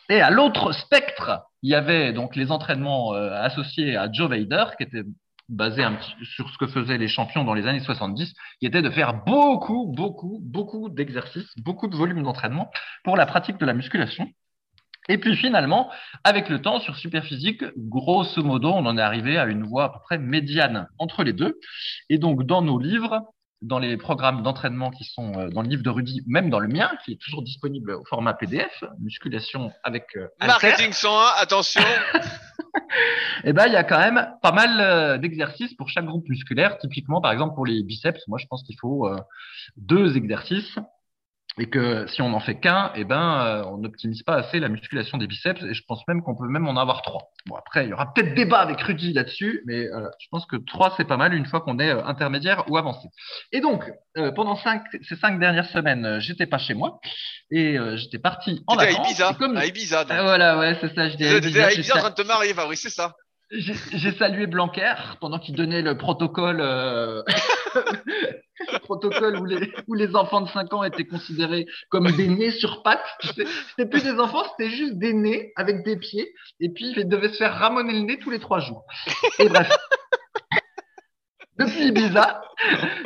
Et à l'autre spectre, il y avait donc les entraînements euh, associés à Joe Vader, qui un petit, sur ce que faisaient les champions dans les années 70, qui était de faire beaucoup, beaucoup, beaucoup d'exercices, beaucoup de volume d'entraînement pour la pratique de la musculation. Et puis finalement, avec le temps, sur Superphysique, grosso modo, on en est arrivé à une voie à peu près médiane entre les deux. Et donc, dans nos livres, dans les programmes d'entraînement qui sont euh, dans le livre de Rudy, même dans le mien, qui est toujours disponible au format PDF, musculation avec euh,
Marketing 101, attention.
eh ben, il y a quand même pas mal euh, d'exercices pour chaque groupe musculaire. Typiquement, par exemple, pour les biceps, moi, je pense qu'il faut euh, deux exercices et que si on n'en fait qu'un, eh ben, euh, on n'optimise pas assez la musculation des biceps et je pense même qu'on peut même en avoir trois. Bon, après, il y aura peut-être débat avec Rudy là-dessus, mais euh, je pense que trois, c'est pas mal une fois qu'on est euh, intermédiaire ou avancé. Et donc, euh, pendant cinq, ces cinq dernières semaines, euh, j'étais pas chez moi et euh, j'étais parti en
T'étais à
vacances.
Ibiza.
Comme-
À Ibiza. donc.
Ah, voilà, ouais, c'est ça, j'étais à Ibiza,
à Ibiza en train de te marier, Fabrice, c'est ça.
j'ai salué Blanquer pendant qu'il donnait le protocole, euh, le protocole où les, enfants de 5 ans étaient considérés comme des nez sur pattes. C'était plus des enfants, c'était juste des nez avec des pieds. Et puis, ils devaient se faire ramoner le nez tous les trois jours. Et bref. Depuis Ibiza,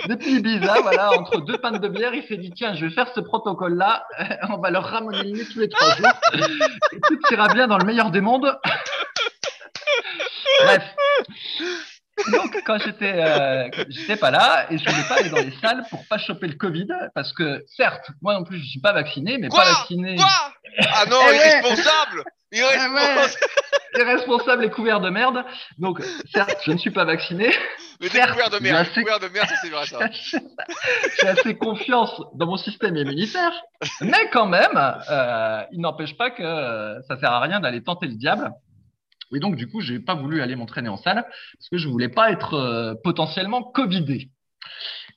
depuis Ibiza, voilà, entre deux pintes de bière, il s'est dit tiens, je vais faire ce protocole-là, on va leur ramoner le nez tous les trois jours, et tout ira bien dans le meilleur des mondes. Bref. Donc, quand j'étais, euh, j'étais pas là et je voulais pas aller dans les salles pour pas choper le Covid parce que, certes, moi non plus, je suis pas vacciné, mais
Quoi?
pas vacciné,
Quoi? Ah non,
Eh ouais.
irresponsable Irresponsable
ouais. irresponsable et couvert de merde. Donc, certes, je ne suis pas vacciné.
Mais t'es
Certes,
couvert de merde.
assez-
Couvert de merde, ça c'est vrai ça.
J'ai assez confiance dans mon système immunitaire, mais quand même, euh, il n'empêche pas que euh, ça sert à rien d'aller tenter le diable. Et donc, du coup, j'ai pas voulu aller m'entraîner en salle parce que je voulais pas être euh, potentiellement covidé.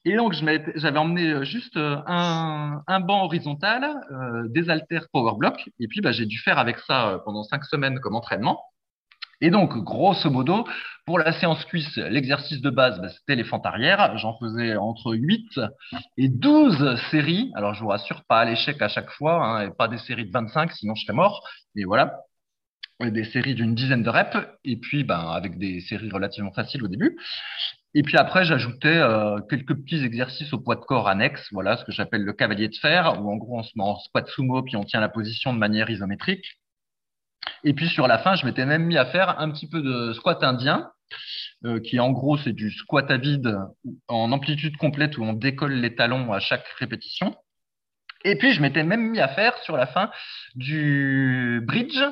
Et donc, je j'avais emmené euh, juste euh, un, un banc horizontal, euh, des haltères power block, et puis bah, j'ai dû faire avec ça euh, pendant cinq semaines comme entraînement. Et donc, grosso modo, pour la séance cuisse, l'exercice de base, bah, c'était les fentes arrière. J'en faisais entre 8 et 12 séries. Alors, je vous rassure, pas à l'échec à chaque fois, hein, et pas des séries de 25, sinon je serais mort. Mais voilà, des séries d'une dizaine de reps, et puis ben, avec des séries relativement faciles au début. Et puis après, j'ajoutais euh, quelques petits exercices au poids de corps annexe, voilà ce que j'appelle le cavalier de fer, où en gros on se met en squat sumo, puis on tient la position de manière isométrique. Et puis sur la fin, je m'étais même mis à faire un petit peu de squat indien, euh, qui en gros c'est du squat à vide en amplitude complète où on décolle les talons à chaque répétition. Et puis, je m'étais même mis à faire sur la fin du bridge.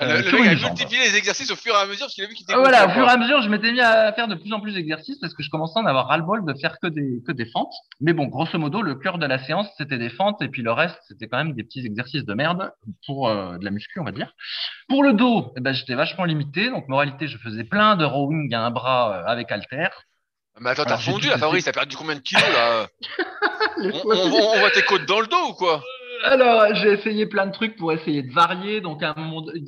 Le,
euh,
le
sur
mec a multiplié les exercices au fur et à mesure parce qu'il a vu qu'il était
Voilà, au fur et à mesure, je m'étais mis à faire de plus en plus d'exercices parce que je commençais à en avoir ras-le-bol de faire que des, que des fentes. Mais bon, grosso modo, le cœur de la séance, c'était des fentes et puis le reste, c'était quand même des petits exercices de merde pour euh, de la muscu, on va dire. Pour le dos, eh ben, j'étais vachement limité. Donc, moralité, je faisais plein de rowing à un bras euh, avec halter.
Mais attends, t'as fondu
testé.
Fabrice, t'as perdu combien de kilos là on, on, on voit tes côtes dans le dos ou quoi?
Alors, j'ai essayé plein de trucs pour essayer de varier. Donc, un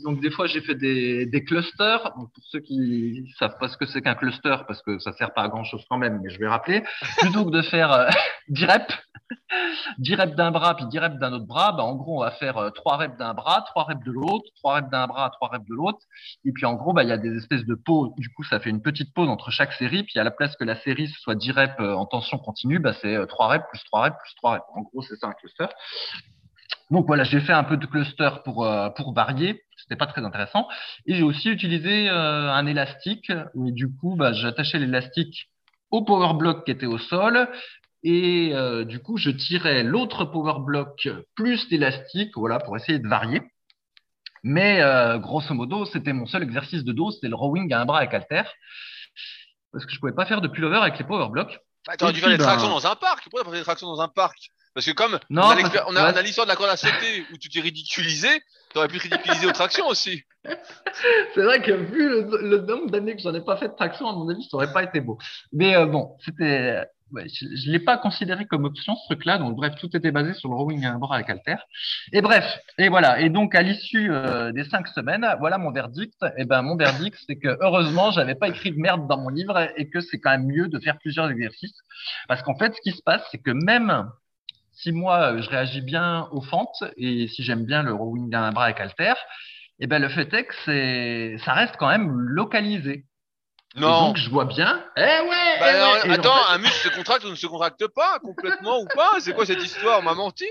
donc des fois, j'ai fait des, des clusters. Donc, pour ceux qui savent pas ce que c'est qu'un cluster, parce que ça sert pas à grand chose quand même, mais je vais rappeler. Plutôt que de faire euh, 10 reps, 10 reps d'un bras puis 10 reps d'un autre bras, bah, en gros, on va faire euh, 3 reps d'un bras, 3 reps de l'autre, 3 reps d'un bras, 3 reps de l'autre. Et puis, en gros, bah, il y a des espèces de pauses. Du coup, ça fait une petite pause entre chaque série. Puis, à la place que la série soit 10 reps euh, en tension continue, bah, c'est euh, 3 reps plus 3 reps plus 3 reps. En gros, c'est ça un cluster. Donc voilà, j'ai fait un peu de cluster pour euh, pour varier. C'était pas très intéressant. Et j'ai aussi utilisé euh, un élastique. Et du coup, bah, j'attachais l'élastique au power block qui était au sol. Et euh, du coup, je tirais l'autre power block plus l'élastique, voilà, pour essayer de varier. Mais euh, grosso modo, c'était mon seul exercice de dos, c'était le rowing à un bras avec halter. Parce que je pouvais pas faire de pullover avec les power blocks.
Bah, T'aurais dû faire des
ben-
tractions dans un parc. Pourquoi t'as pas fait des tractions dans un parc? Parce que comme
Non,
on a
ouais.
l'histoire de la corde à sauter où tu t'es ridiculisé, t'aurais pu te ridiculiser aux tractions aussi.
C'est vrai que vu le, le nombre d'années que j'en ai pas fait de traction, à mon avis, ça aurait pas été beau. Mais euh, bon, c'était, ouais, je, je l'ai pas considéré comme option ce truc-là. Donc bref, tout était basé sur le rowing à un bras avec halter. Et bref, et voilà. Et donc à l'issue euh, des cinq semaines, voilà mon verdict. Et ben mon verdict, c'est que heureusement, j'avais pas écrit de merde dans mon livre et que c'est quand même mieux de faire plusieurs exercices, parce qu'en fait, ce qui se passe, c'est que même si moi euh, je réagis bien aux fentes et si j'aime bien le rowing à un bras avec halter, et ben le fait est que c'est, ça reste quand même localisé. Et
Non.
donc je vois bien. Eh ouais.
Bah,
eh ouais. En
attends,
fait-
un muscle se contracte ou ne se contracte pas complètement ou pas? C'est quoi cette histoire? On m'a menti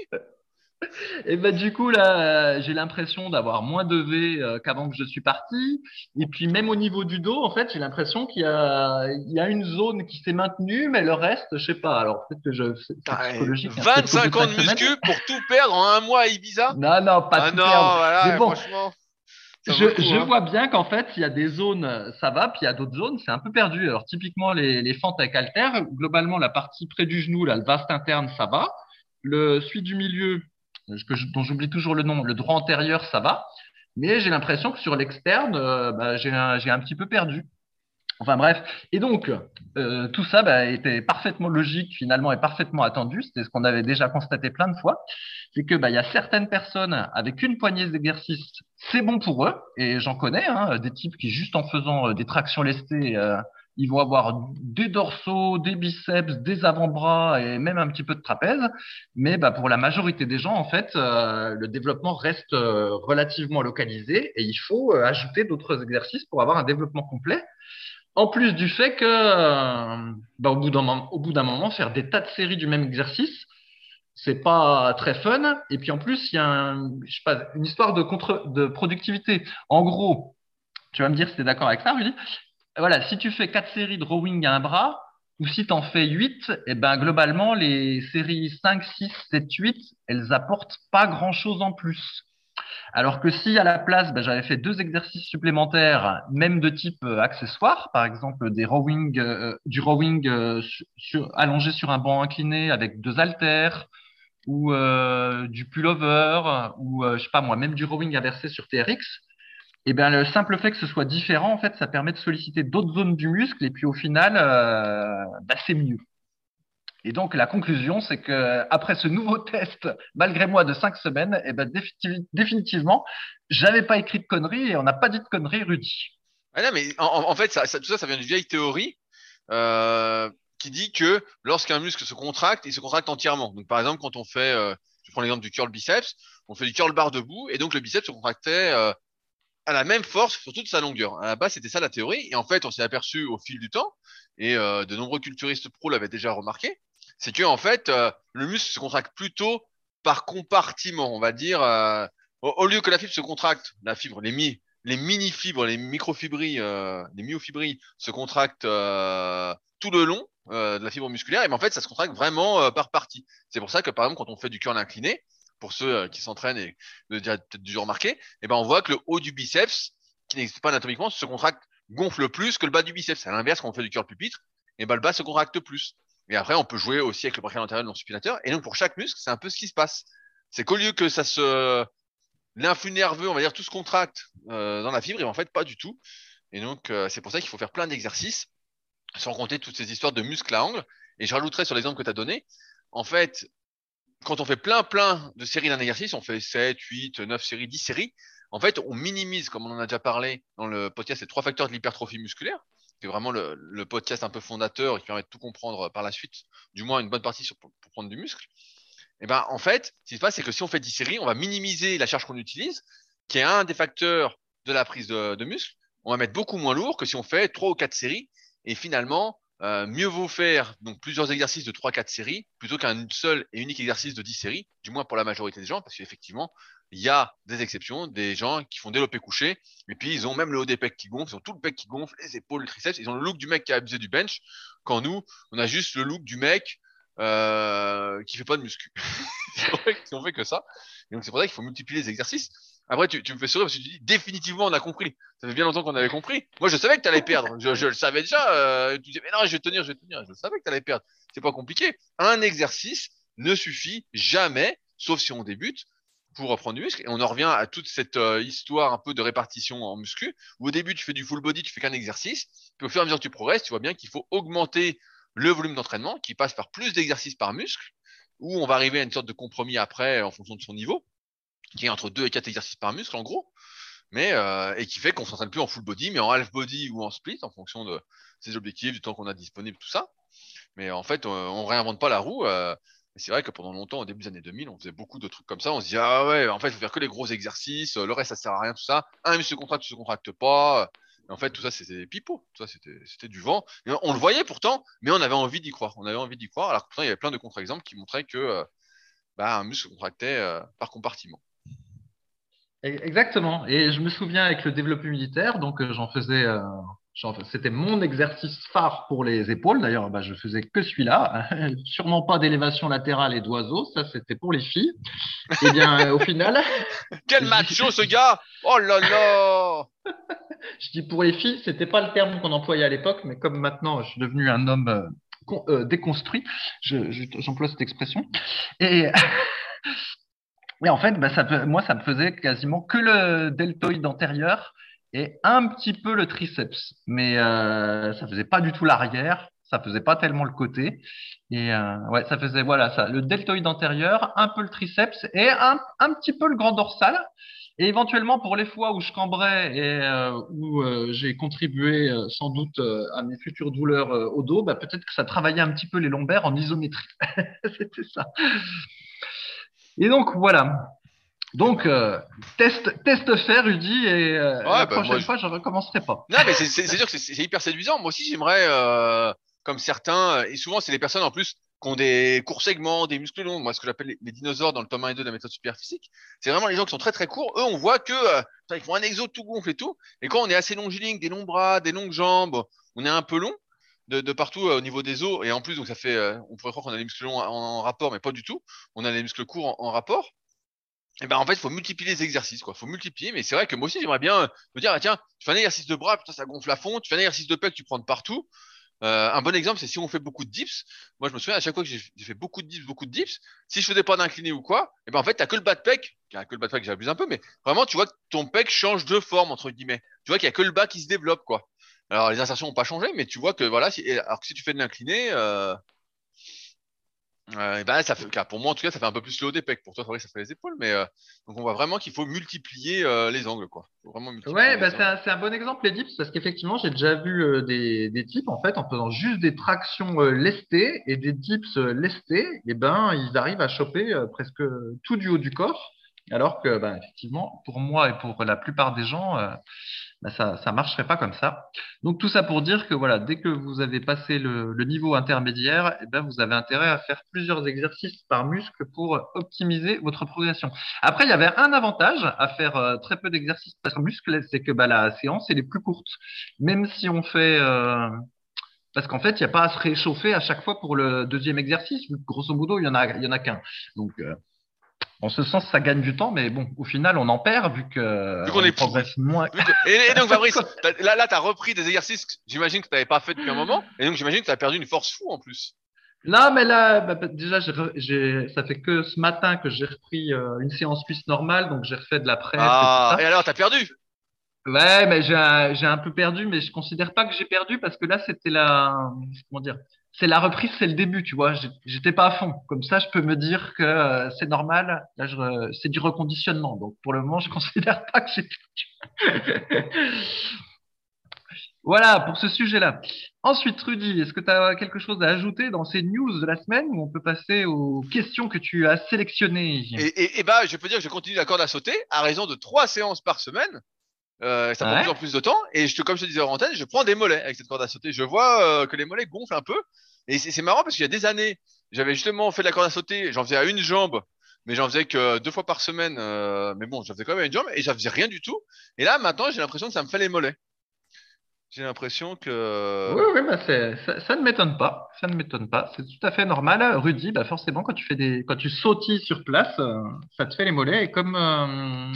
Et ben du coup là, euh, j'ai l'impression d'avoir moins de V euh, qu'avant que je suis parti. Et puis même au niveau du dos, en fait, j'ai l'impression qu'il y a, il y a une zone qui s'est maintenue, mais le reste, je sais pas. Alors peut-être que je, c'est c'est psychologique. hein, peut-être qu'au
25
bout
ans de muscu pour tout perdre en un mois à Ibiza?
Non, non, pas
Ah
tout
non,
perdre.
voilà,
Mais bon,
franchement.
Je,
le coup,
je
hein.
vois bien qu'en fait, il y a des zones, ça va, puis il y a d'autres zones, c'est un peu perdu. Alors, typiquement, les, les fentes avec halter, globalement, la partie près du genou, là, le vaste interne, ça va. Le celui du milieu, dont j'oublie toujours le nom, le droit antérieur, ça va. Mais j'ai l'impression que sur l'externe, euh, bah, j'ai un, un petit peu perdu. Enfin bref, et donc euh, tout ça bah, était parfaitement logique finalement et parfaitement attendu. C'était ce qu'on avait déjà constaté plein de fois. C'est que bah, y a certaines personnes avec une poignée d'exercices, c'est bon pour eux. Et j'en connais hein, des types qui juste en faisant euh, des tractions lestées, euh, ils vont avoir des dorsaux, des biceps, des avant-bras et même un petit peu de trapèze. Mais bah, pour la majorité des gens, en fait, euh, le développement reste euh, relativement localisé et il faut euh, ajouter d'autres exercices pour avoir un développement complet. En plus du fait que, euh, bah, au bout d'un moment, faire des tas de séries du même exercice, c'est pas très fun. Et puis en plus, il y a un, je sais pas, une histoire de contre, de productivité. En gros, tu vas me dire si tu es d'accord avec ça, Rudy? Voilà, si tu fais quatre séries de rowing à un bras, ou si tu en fais 8, eh ben, globalement, les séries 5, 6, 7, 8, elles apportent pas grand chose en plus. Alors que si à la place, ben, j'avais fait deux exercices supplémentaires, même de type euh, accessoire, par exemple des rowing, euh, du rowing euh, allongé sur un banc incliné avec deux haltères, ou euh, du pullover, ou euh, je sais pas moi, même du rowing inversé sur TRX, et bien le simple fait que ce soit différent, en fait, ça permet de solliciter d'autres zones du muscle, et puis au final, euh, bah, c'est mieux. Et donc la conclusion, c'est que après ce nouveau test, malgré moi de cinq semaines, et ben définitiv- définitivement, j'avais pas écrit de conneries et on n'a pas dit de conneries, Rudy.
Ah non, mais en, fait, ça, tout ça, ça vient d'une vieille théorie euh, qui dit que lorsqu'un muscle se contracte, il se contracte entièrement. Donc, par exemple, quand on fait, euh, je prends l'exemple du curl biceps, on fait du curl bar debout, et donc le biceps se contractait euh, à la même force sur toute sa longueur. À la base, c'était ça la théorie, et en fait, on s'est aperçu au fil du temps, et euh, de nombreux culturistes pro l'avaient déjà remarqué, c'est que en fait, euh, le muscle se contracte plutôt par compartiment, on va dire. euh, au, lieu que la fibre se contracte, la fibre, les mi, les mini-fibres, les microfibrilles, euh, les myofibrilles se contractent euh, tout le long. de la fibre musculaire, et ben, en fait, ça se contracte vraiment par partie. C'est pour ça que, par exemple, quand on fait du curl incliné, pour ceux qui s'entraînent et le déjà peut-être du remarqué, et ben, on voit que le haut du biceps, qui n'existe pas anatomiquement, se contracte, gonfle plus que le bas du biceps. À l'inverse, quand on fait du curl pupitre, et ben, le bas se contracte plus. Et après, on peut jouer aussi avec le brachial antérieur non supinateur. Et donc, pour chaque muscle, c'est un peu ce qui se passe. C'est qu'au lieu que ça se, l'influx nerveux, on va dire, tout se contracte euh, dans la fibre, et en fait, pas du tout. Et donc, euh, c'est pour ça qu'il faut faire plein d'exercices, sans compter toutes ces histoires de muscles à angle. Et je rajouterais sur l'exemple que tu as donné, en fait, quand on fait plein, plein de séries d'un exercice, on fait 7, 8, 9 séries, 10 séries, en fait, on minimise, comme on en a déjà parlé dans le podcast, les trois facteurs de l'hypertrophie musculaire. C'est vraiment le, podcast un peu fondateur qui permet de tout comprendre par la suite, du moins une bonne partie pour, prendre du muscle. Et eh ben, en fait, ce qui se passe, c'est que si on fait 10 séries, on va minimiser la charge qu'on utilise, qui est un des facteurs de la prise de, de muscle. On va mettre beaucoup moins lourd que si on fait 3 ou 4 séries. Et finalement, euh, mieux vaut faire donc plusieurs exercices de 3-4 séries plutôt qu'un seul et unique exercice de 10 séries, du moins pour la majorité des gens, parce qu'effectivement, il y a des exceptions, des gens qui font développer coucher, et puis ils ont même le haut des pecs qui gonfle, ils ont tout le pec qui gonfle, les épaules, les triceps, ils ont le look du mec qui a abusé du bench, quand nous, on a juste le look du mec euh, qui fait pas de muscu. on fait que ça. Et donc c'est pour ça qu'il faut multiplier les exercices. Après, tu, tu, me fais sourire parce que tu dis définitivement on a compris. Ça fait bien longtemps qu'on avait compris. Moi, je savais que tu allais perdre. Je, je, le savais déjà. Euh, tu disais, mais non, je vais tenir, je vais tenir. Je savais que tu allais perdre. C'est pas compliqué. Un exercice ne suffit jamais, sauf si on débute, pour reprendre du muscle. Et on en revient à toute cette euh, histoire un peu de répartition en muscu, au début, tu fais du full body, tu fais qu'un exercice. Puis au fur et à mesure que tu progresses, tu vois bien qu'il faut augmenter le volume d'entraînement, qui passe par plus d'exercices par muscle, où on va arriver à une sorte de compromis après en fonction de son niveau qui est entre 2 et 4 exercices par muscle en gros, mais euh, et qui fait qu'on s'entraîne plus en full body, mais en half body ou en split en fonction de ses objectifs, du temps qu'on a disponible, tout ça. Mais en fait, on, on réinvente pas la roue. Euh, c'est vrai que pendant longtemps, au début des années 2000, on faisait beaucoup de trucs comme ça. On se dit ah ouais, en fait, il faut faire que les gros exercices, le reste ça sert à rien, tout ça. Un muscle se contracte, se contracte pas. Et en fait, tout ça, c'était pipeau. Tout ça, c'était du vent. on le voyait pourtant, mais on avait envie d'y croire. On avait envie d'y croire. Alors que pourtant, il y avait plein de contre-exemples qui montraient que euh, bah, un muscle contractait euh, par compartiment.
Exactement. Et je me souviens avec le développé militaire, donc euh, j'en faisais, euh, c'était mon exercice phare pour les épaules. D'ailleurs, bah, je faisais que celui-là. Sûrement pas d'élévation latérale et d'oiseau. Ça, c'était pour les filles. Et eh bien, au final.
Quel macho ce gars Oh là là
Je dis pour les filles, c'était pas le terme qu'on employait à l'époque, mais comme maintenant je suis devenu un homme euh, déconstruit, j'emploie cette expression. Et Et en fait, bah, moi, ça me faisait quasiment que le deltoïde antérieur et un petit peu le triceps. Mais euh, ça faisait pas du tout l'arrière, ça faisait pas tellement le côté. Et euh, ouais, ça faisait voilà ça, le deltoïde antérieur, un peu le triceps et un, un petit peu le grand dorsal. Et éventuellement, pour les fois où je cambrais et euh, où euh, j'ai contribué sans doute à mes futures douleurs au dos, bah, peut-être que ça travaillait un petit peu les lombaires en isométrie. C'était ça. Et donc voilà. Donc, euh, test, test fait, Rudy, et euh, la bah, prochaine fois, je recommencerai pas.
Non, mais c'est sûr que c'est hyper séduisant. Moi aussi, j'aimerais, euh, comme certains, et souvent, c'est les personnes en plus qui ont des courts segments, des muscles longs. Moi, ce que j'appelle les, dinosaures dans le tome 1 et 2 de la méthode superphysique, c'est vraiment les gens qui sont très très courts. Eux, on voit que ils font un exo tout gonfle et tout. Et quand on est assez longiligne, des longs bras, des longues jambes, on est un peu long de, partout euh, au niveau des os. Et en plus, donc ça fait, euh, on pourrait croire qu'on a les muscles longs en, rapport, mais pas du tout. On a les muscles courts en, rapport. Et ben en fait, il faut multiplier les exercices, quoi. Faut multiplier. Mais c'est vrai que moi aussi, j'aimerais bien me dire, ah, tiens, tu fais un exercice de bras, putain, ça gonfle à fond. Tu fais un exercice de pec, tu prends de partout. Euh, un bon exemple, c'est si on fait beaucoup de dips. Moi, je me souviens à chaque fois que j'ai fait beaucoup de dips, beaucoup de dips. Si je faisais pas d'incliné ou quoi, et ben en fait, t'as que le bas de pec, que le bas de pec, j'abuse un peu, mais vraiment, tu vois que ton pec change de forme entre guillemets. Tu vois qu'il y a que le bas qui se développe, quoi. Alors les insertions n'ont pas changé, mais tu vois que voilà, si, alors que si tu fais de l'incliné, euh, euh, ben, ça fait, pour moi en tout cas, ça fait un peu plus le haut des pecs. Pour toi, c'est vrai que ça fait les épaules, mais euh, donc on voit vraiment qu'il faut multiplier les angles, quoi. Faut vraiment
ouais, bah, c'est un, un, bon exemple les dips parce qu'effectivement, j'ai déjà vu des, des types en fait en faisant juste des tractions lestées et des dips lestés, et ben ils arrivent à choper presque tout du haut du corps, alors que ben, effectivement, pour moi et pour la plupart des gens bah, ça ça marcherait pas comme ça. Donc tout ça pour dire que voilà, dès que vous avez passé le, niveau intermédiaire, eh ben, vous avez intérêt à faire plusieurs exercices par muscle pour optimiser votre progression. Après, il y avait un avantage à faire euh, très peu d'exercices par muscle, c'est que bah, la séance elle est plus courte. Même si on fait euh, parce qu'en fait, il n'y a pas à se réchauffer à chaque fois pour le deuxième exercice, grosso modo, il n'y en a, il y en a qu'un. Euh, en ce sens, ça gagne du temps, mais bon, au final, on en perd vu que
Vu qu'on
on
est
progresse moins.
Et, et donc, Fabrice, t'as- là, là, tu as repris des exercices, que j'imagine que tu n'avais pas fait depuis un moment. Et donc, j'imagine que tu as perdu une force fou en plus.
Là, mais là, bah, bah, déjà, j'ai ça fait que ce matin que j'ai repris euh, une séance cuisse normale, donc j'ai refait de la presse. et
Ah,
ça.
et alors, tu as perdu?
Ouais, mais j'ai un, j'ai un peu perdu, mais je considère pas que j'ai perdu parce que là, c'était la, comment dire, c'est la reprise, c'est le début, tu vois. J'étais pas à fond. Comme ça, je peux me dire que euh, c'est normal. Là, je, c'est du reconditionnement. Donc, pour le moment, je considère pas que j'ai. Voilà pour ce sujet-là. Ensuite, Rudy, est-ce que tu as quelque chose à ajouter dans ces news de la semaine ou on peut passer aux questions que tu as sélectionnées?
Et, et, et bah, je peux dire que je continue la corde à sauter à raison de trois séances par semaine. Euh, ça prend
Ouais.
plus en plus de temps. Et je comme je te disais en antenne, je prends des mollets avec cette corde à sauter. Je vois euh, que les mollets gonflent un peu. Et c'est c'est marrant parce qu'il y a des années, j'avais justement fait de la corde à sauter. J'en faisais à une jambe, mais j'en faisais que deux fois par semaine. euh, mais bon, j'en faisais quand même à une jambe et j'en faisais rien du tout. Et là, maintenant, j'ai l'impression que ça me fait les mollets. J'ai l'impression que.
Oui, oui, bah ça, ça ne m'étonne pas. Ça ne m'étonne pas. C'est tout à fait normal. Rudy, bah forcément, quand tu fais des, quand tu sautilles sur place, euh, ça te fait les mollets. Et comme, euh,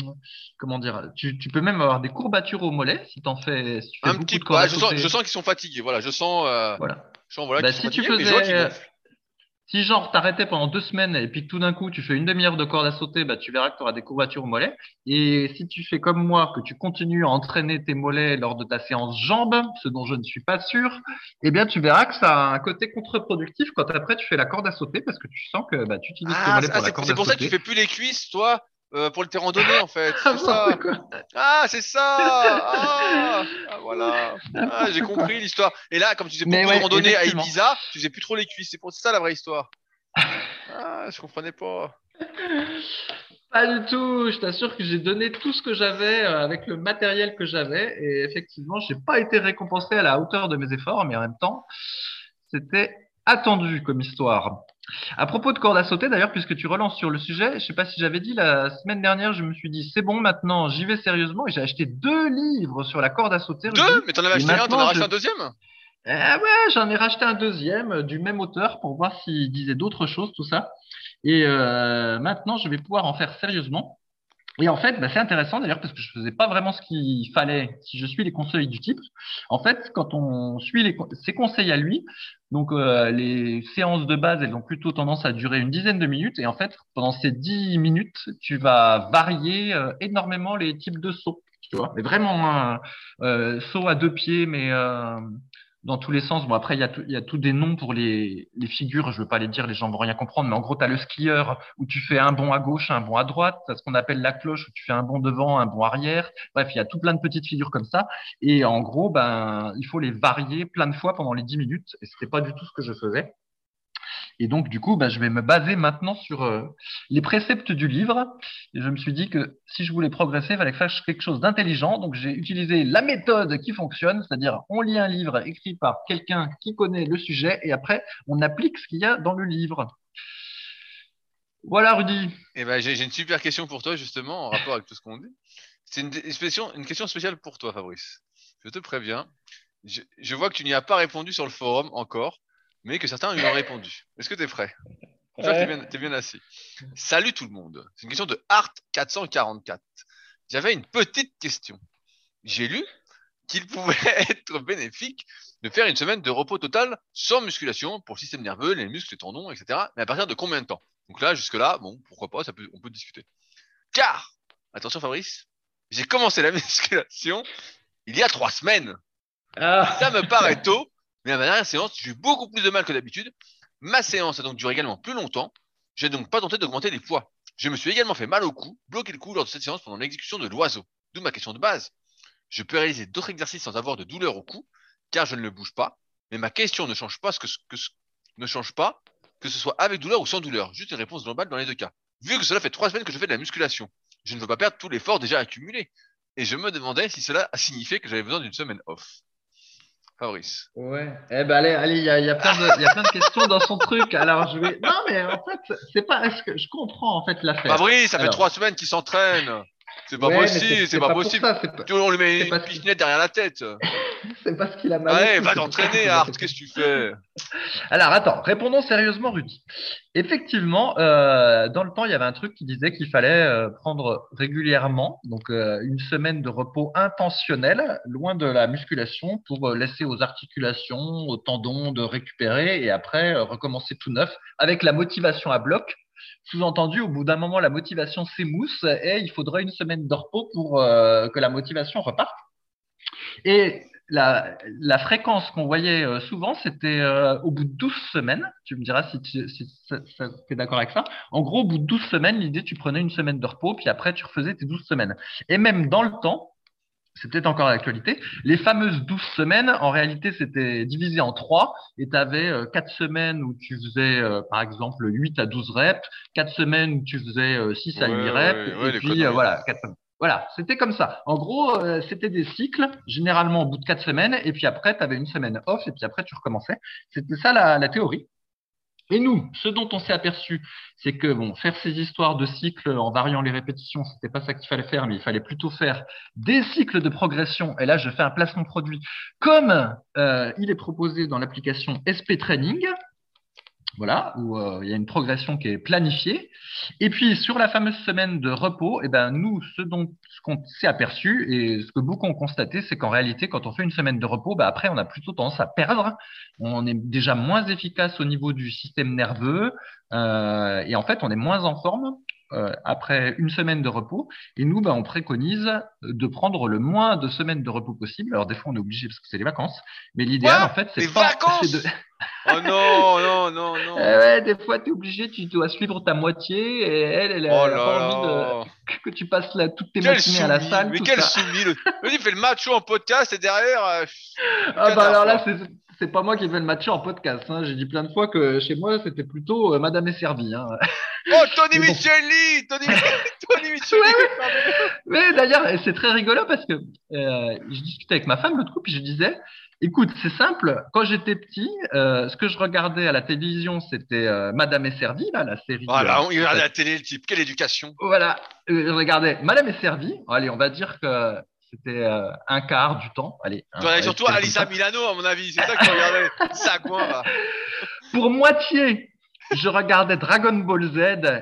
comment dire, tu, tu peux même avoir des courbatures aux mollets si t'en fais, si tu fais
Un
beaucoup
petit
de
Ouais, je sens, je sens qu'ils sont fatigués. Voilà, je sens. Euh,
Voilà.
je sens voilà,
Bah,
sont
si tu faisais. Si genre t'arrêtais pendant deux semaines et puis que tout d'un coup tu fais une demi-heure de corde à sauter, bah tu verras que tu auras des courbatures aux mollets. Et si tu fais comme moi, que tu continues à entraîner tes mollets lors de ta séance jambes, ce dont je ne suis pas sûr, eh bien tu verras que ça a un côté contre-productif quand après tu fais la corde à sauter parce que tu sens que bah, tu utilises tes
Ah,
mollets
c'est-
pour
ah,
la
c'est pour ça que tu fais plus les cuisses, toi, euh, pour tes randonnées, en fait. C'est ça. Ah, c'est ça. Ah, ah, voilà. Ah, j'ai compris l'histoire. Et là, comme tu faisais beaucoup
ouais,
de randonnées à. Ibiza, tu faisais plus trop les cuisses. C'est pour ça la vraie histoire. Ah, je comprenais pas.
Pas du tout. Je t'assure que j'ai donné tout ce que j'avais euh, avec le matériel que j'avais et effectivement, j'ai pas été récompensé à la hauteur de mes efforts, mais en même temps, c'était attendu comme histoire. À propos de corde à sauter, d'ailleurs, puisque tu relances sur le sujet, je sais pas si j'avais dit la semaine dernière, je me suis dit c'est bon, maintenant j'y vais sérieusement et j'ai acheté deux livres sur la corde à sauter. Rudy.
Deux Mais t'en avais
Et
acheté un, t'en as racheté
je-
un deuxième?
Eh ouais, j'en ai racheté un deuxième euh, du même auteur pour voir s'il disait d'autres choses, tout ça. Et euh, maintenant, je vais pouvoir en faire sérieusement. Et en fait, bah, c'est intéressant d'ailleurs parce que je faisais pas vraiment ce qu'il fallait si je suis les conseils du type. En fait, quand on suit les, ses conseils à lui, donc euh, les séances de base, elles ont plutôt tendance à durer une dizaine de minutes. Et en fait, pendant ces dix minutes, tu vas varier euh, énormément les types de sauts. Tu vois, mais vraiment un euh, saut à deux pieds, mais euh, dans tous les sens. Bon, après, il y a, tout- tous des noms pour les, les figures. Je veux pas les dire, les gens vont rien comprendre. Mais en gros, tu as le skieur où tu fais un bond à gauche, un bond à droite. Tu ce qu'on appelle la cloche où tu fais un bond devant, un bond arrière. Bref, il y a tout plein de petites figures comme ça. Et en gros, ben, il faut les varier plein de fois pendant les 10 minutes. Et c'était pas du tout ce que je faisais. Et donc, du coup, ben, je vais me baser maintenant sur euh, les préceptes du livre. Et je me suis dit que si je voulais progresser, il fallait que je fasse quelque chose d'intelligent. Donc, j'ai utilisé la méthode qui fonctionne, c'est-à-dire on lit un livre écrit par quelqu'un qui connaît le sujet et après, on applique ce qu'il y a dans le livre. Voilà, Rudy.
Eh ben, j'ai une super question pour toi, justement, en rapport avec tout ce qu'on dit. C'est une, question, spéciale pour toi, Fabrice. Je te préviens. Je vois que tu n'y as pas répondu sur le forum encore, mais que certains y ont répondu. Est-ce que tu es prêt? J'espère que t'es bien, assis. Salut tout le monde. C'est une question de Art444. J'avais une petite question. J'ai lu qu'il pouvait être bénéfique de faire une semaine de repos total sans musculation pour le système nerveux, les muscles, les tendons, etc. Mais à partir de combien de temps? Donc là, jusque-là, bon, pourquoi pas, ça peut, on peut discuter. Car, attention Fabrice, j'ai commencé la musculation il y a trois semaines.
Ah,
Ça me paraît tôt, mais à ma dernière séance, j'ai eu beaucoup plus de mal que d'habitude. Ma séance a donc duré également plus longtemps. J'ai donc pas tenté d'augmenter les poids. Je me suis également fait mal au cou, bloqué le cou lors de cette séance pendant l'exécution de l'oiseau. D'où ma question de base. Je peux réaliser d'autres exercices sans avoir de douleur au cou, car je ne le bouge pas. Mais ma question ne change pas ce que, ce- ne change pas, que ce soit avec douleur ou sans douleur. Juste une réponse globale dans les deux cas. Vu que cela fait trois semaines que je fais de la musculation, je ne veux pas perdre tout l'effort déjà accumulé. Et je me demandais si cela a signifié que j'avais besoin d'une semaine off. Fabrice.
ouais. Eh ben, allez, allez, il y a, il y a plein de, il y a plein de questions dans son truc. Alors, je vais. Non, mais en fait, c'est pas. Est-ce que je comprends en fait l'affaire.
Fabrice, ça fait
Alors.
trois semaines qu'il s'entraîne. C'est pas
Ouais,
possible, c'est pas, possible.
ça, pas-
on lui met une
pas ce
pichenette derrière la tête.
C'est parce qu'il a mal. cou,
va t'entraîner, Art, qu'est-ce que tu fais?
Alors attends, répondons sérieusement, Rudy. Effectivement, euh, dans le temps, il y avait un truc qui disait qu'il fallait euh, prendre régulièrement, donc euh, une semaine de repos intentionnel, loin de la musculation, pour laisser aux articulations, aux tendons de récupérer et après recommencer tout neuf avec la motivation à bloc. Sous-entendu, au bout d'un moment, la motivation s'émousse et il faudra une semaine de repos pour euh, que la motivation reparte. Et la, fréquence qu'on voyait euh, souvent, c'était euh, au bout de 12 semaines. Tu me diras si tu es d'accord avec ça. En gros, au bout de 12 semaines, l'idée, tu prenais une semaine de repos, puis après, tu refaisais tes 12 semaines. Et même dans le temps, c'est peut-être encore l'actualité, les fameuses 12 semaines, en réalité, c'était divisé en trois. Et tu avais 4 semaines où tu faisais, euh, par exemple, 8 à 12 reps, 4 semaines où tu faisais euh, 6 à
Ouais,
8
ouais,
reps,
ouais,
et puis euh, voilà, 4 semaines. Voilà, c'était comme ça. En gros, euh, c'était des cycles, généralement au bout de quatre semaines, et puis après, tu avais une semaine off, et puis après, tu recommençais. C'était ça la, la théorie. Et nous, ce dont on s'est aperçu, c'est que bon, faire ces histoires de cycles en variant les répétitions, c'était pas ça qu'il fallait faire, mais il fallait plutôt faire des cycles de progression. Et là, je fais un placement produit comme euh, il est proposé dans l'application SP Training. Voilà, où euh, il y a une progression qui est planifiée. Et puis sur la fameuse semaine de repos, eh ben nous, ce dont ce qu'on s'est aperçu et ce que beaucoup ont constaté, c'est qu'en réalité, quand on fait une semaine de repos, ben après on a plutôt tendance à perdre. On est déjà moins efficace au niveau du système nerveux euh, et en fait on est moins en forme. Euh, après une semaine de repos, et nous, ben, on préconise de prendre le moins de semaines de repos possible. Alors des fois, on est obligé parce que c'est les vacances, mais l'idéal, en fait, c'est pas
vacances?
de-
Oh non, non, non, non.
Eh ouais, des fois, tu es obligé, tu dois suivre ta moitié et elle, elle,
Oh
elle a pas envie de, que tu passes là, toutes tes matinées à la salle.
mais
tout
quel
ça.
soumis. Le... Il fait le macho en podcast et derrière. euh,
Ah bah alors là, c'est c'est pas moi qui fais le match en podcast. Hein. J'ai dit plein de fois que chez moi, c'était plutôt euh, Madame est servie. Hein.
Oh, Tony. Micheli Tony, Tony Micheli
Mais d'ailleurs, c'est très rigolo parce que euh, je discutais avec ma femme l'autre coup, puis je disais, écoute, c'est simple. Quand j'étais petit, euh, ce que je regardais à la télévision, c'était Madame est servie, là, la série.
Voilà, on- regarde la télé, le type. Quelle éducation
Voilà, je regardais Madame est servie. Allez, on va dire que c'était euh, un quart du temps. Allez.
Tu regardais
allez,
surtout
ça.
Milano, à mon avis. C'est ça que tu regardais. Sagouin, là.
Pour moitié, je regardais Dragon Ball Z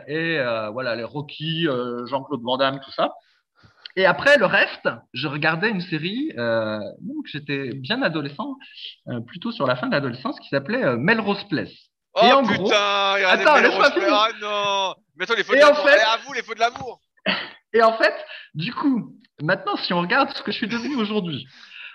et euh, voilà les Rocky, euh, Jean-Claude Van Damme, tout ça. Et après le reste, je regardais une série, euh, donc j'étais bien adolescent, plutôt sur la fin de l'adolescence, qui s'appelait Melrose Place.
Oh
Et en
putain,
gros- Attends, laisse-moi finir.
Ah non Mais attends, les feux de
Et
l'amour.
fait-
à vous, les feux de l'amour
Et en fait, du coup, maintenant, si on regarde ce que je suis devenu aujourd'hui,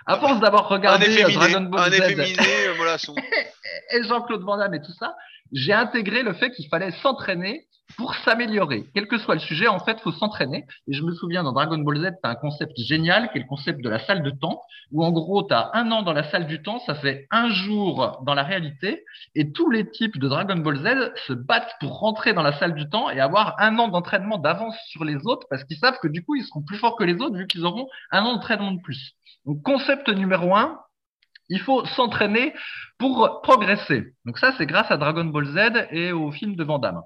à force d'avoir regardé euh,
efféminé,
Dragon Ball
un
Z
efféminé, euh,
et Jean-Claude Van Damme et tout ça, j'ai intégré le fait qu'il fallait s'entraîner pour s'améliorer. Quel que soit le sujet, en fait, faut s'entraîner. Et je me souviens, dans Dragon Ball Z, tu as un concept génial qui est le concept de la salle de temps, où en gros, tu as un an dans la salle du temps, ça fait un jour dans la réalité, et tous les types de Dragon Ball Z se battent pour rentrer dans la salle du temps et avoir un an d'entraînement d'avance sur les autres, parce qu'ils savent que du coup, ils seront plus forts que les autres, vu qu'ils auront un an d'entraînement de plus. Donc, concept numéro un, il faut s'entraîner pour progresser. Donc ça, c'est grâce à Dragon Ball Z et au film de Van Damme.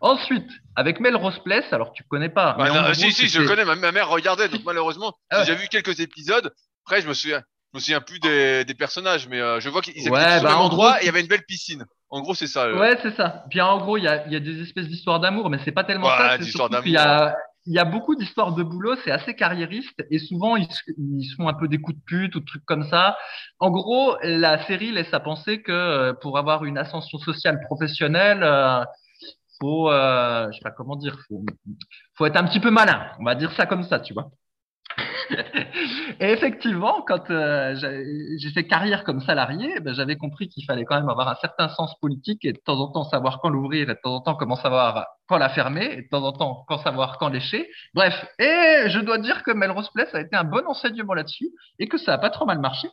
Ensuite, avec Melrose Place, alors tu connais pas.
Bah,
mais gros,
si, si, je connais. Ma, ma mère regardait, donc malheureusement,
Ah ouais.
j'ai vu quelques épisodes. Après, je me souviens, je me souviens plus des, des personnages, mais euh, je vois qu'ils habitaient
Ouais, bah,
même
en
endroit
gros,
et il y avait une belle piscine. En gros, c'est ça. euh.
Ouais, c'est ça. Puis en gros, il y a, il y a des espèces d'histoires d'amour, mais c'est pas tellement ça. C'est surtout qu'il y a, il y a beaucoup d'histoires de boulot, c'est assez carriériste et souvent ils, ils se font un peu des coups de pute ou des trucs comme ça. En gros, la série laisse à penser que euh, pour avoir une ascension sociale professionnelle, euh, faut, euh, je sais pas comment dire, faut, faut être un petit peu malin. On va dire ça comme ça, tu vois. Et effectivement, quand euh, j'ai fait carrière comme salarié, ben, j'avais compris qu'il fallait quand même avoir un certain sens politique et de temps en temps savoir quand l'ouvrir et de temps en temps comment savoir quand la fermer et de temps en temps quand savoir quand lécher. Bref, et je dois dire que Melrose Place a été un bon enseignement là-dessus et que ça a pas trop mal marché.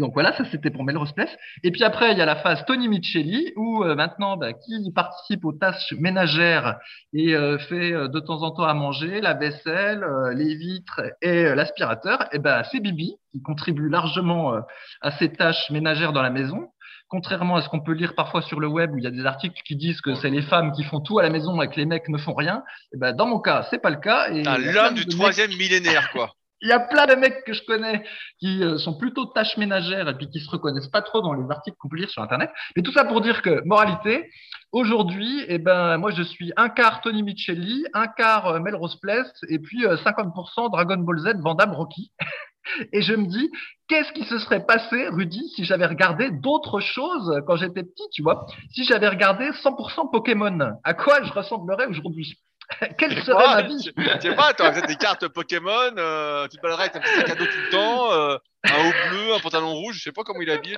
Donc voilà, ça c'était pour Melrose Place. Et puis après, il y a la phase Tony Micheli où euh, maintenant, bah, qui participe aux tâches ménagères et euh, fait euh, de temps en temps à manger, la vaisselle, euh, les vitres et euh, l'aspirateur, et ben c'est Bibi qui contribue largement euh, à ces tâches ménagères dans la maison. contrairement à ce qu'on peut lire parfois sur le web où il y a des articles qui disent que c'est les femmes qui font tout à la maison et que les mecs ne font rien, et ben dans mon cas, c'est pas le cas. Et
l'homme du troisième millénaire, quoi.
Il y a plein de mecs que je connais qui euh, sont plutôt tâches ménagères et puis qui se reconnaissent pas trop dans les articles qu'on peut lire sur Internet. Mais tout ça pour dire que, moralité, aujourd'hui, eh ben, moi, je suis un quart Tony Micheli, un quart euh, Melrose Place et puis 50% euh, Dragon Ball Z, Vandame Rocky. Et je me dis, qu'est-ce qui se serait passé, Rudy, si j'avais regardé d'autres choses quand j'étais petit, tu vois? Si j'avais regardé 100% Pokémon, à quoi je ressemblerais aujourd'hui? Quelle serait ma vie
Tu sais pas, tu aurais des cartes Pokémon, euh, tu te avec un petit sac à dos tout le temps, euh, un haut bleu, un pantalon rouge, je sais pas comment il est habillé.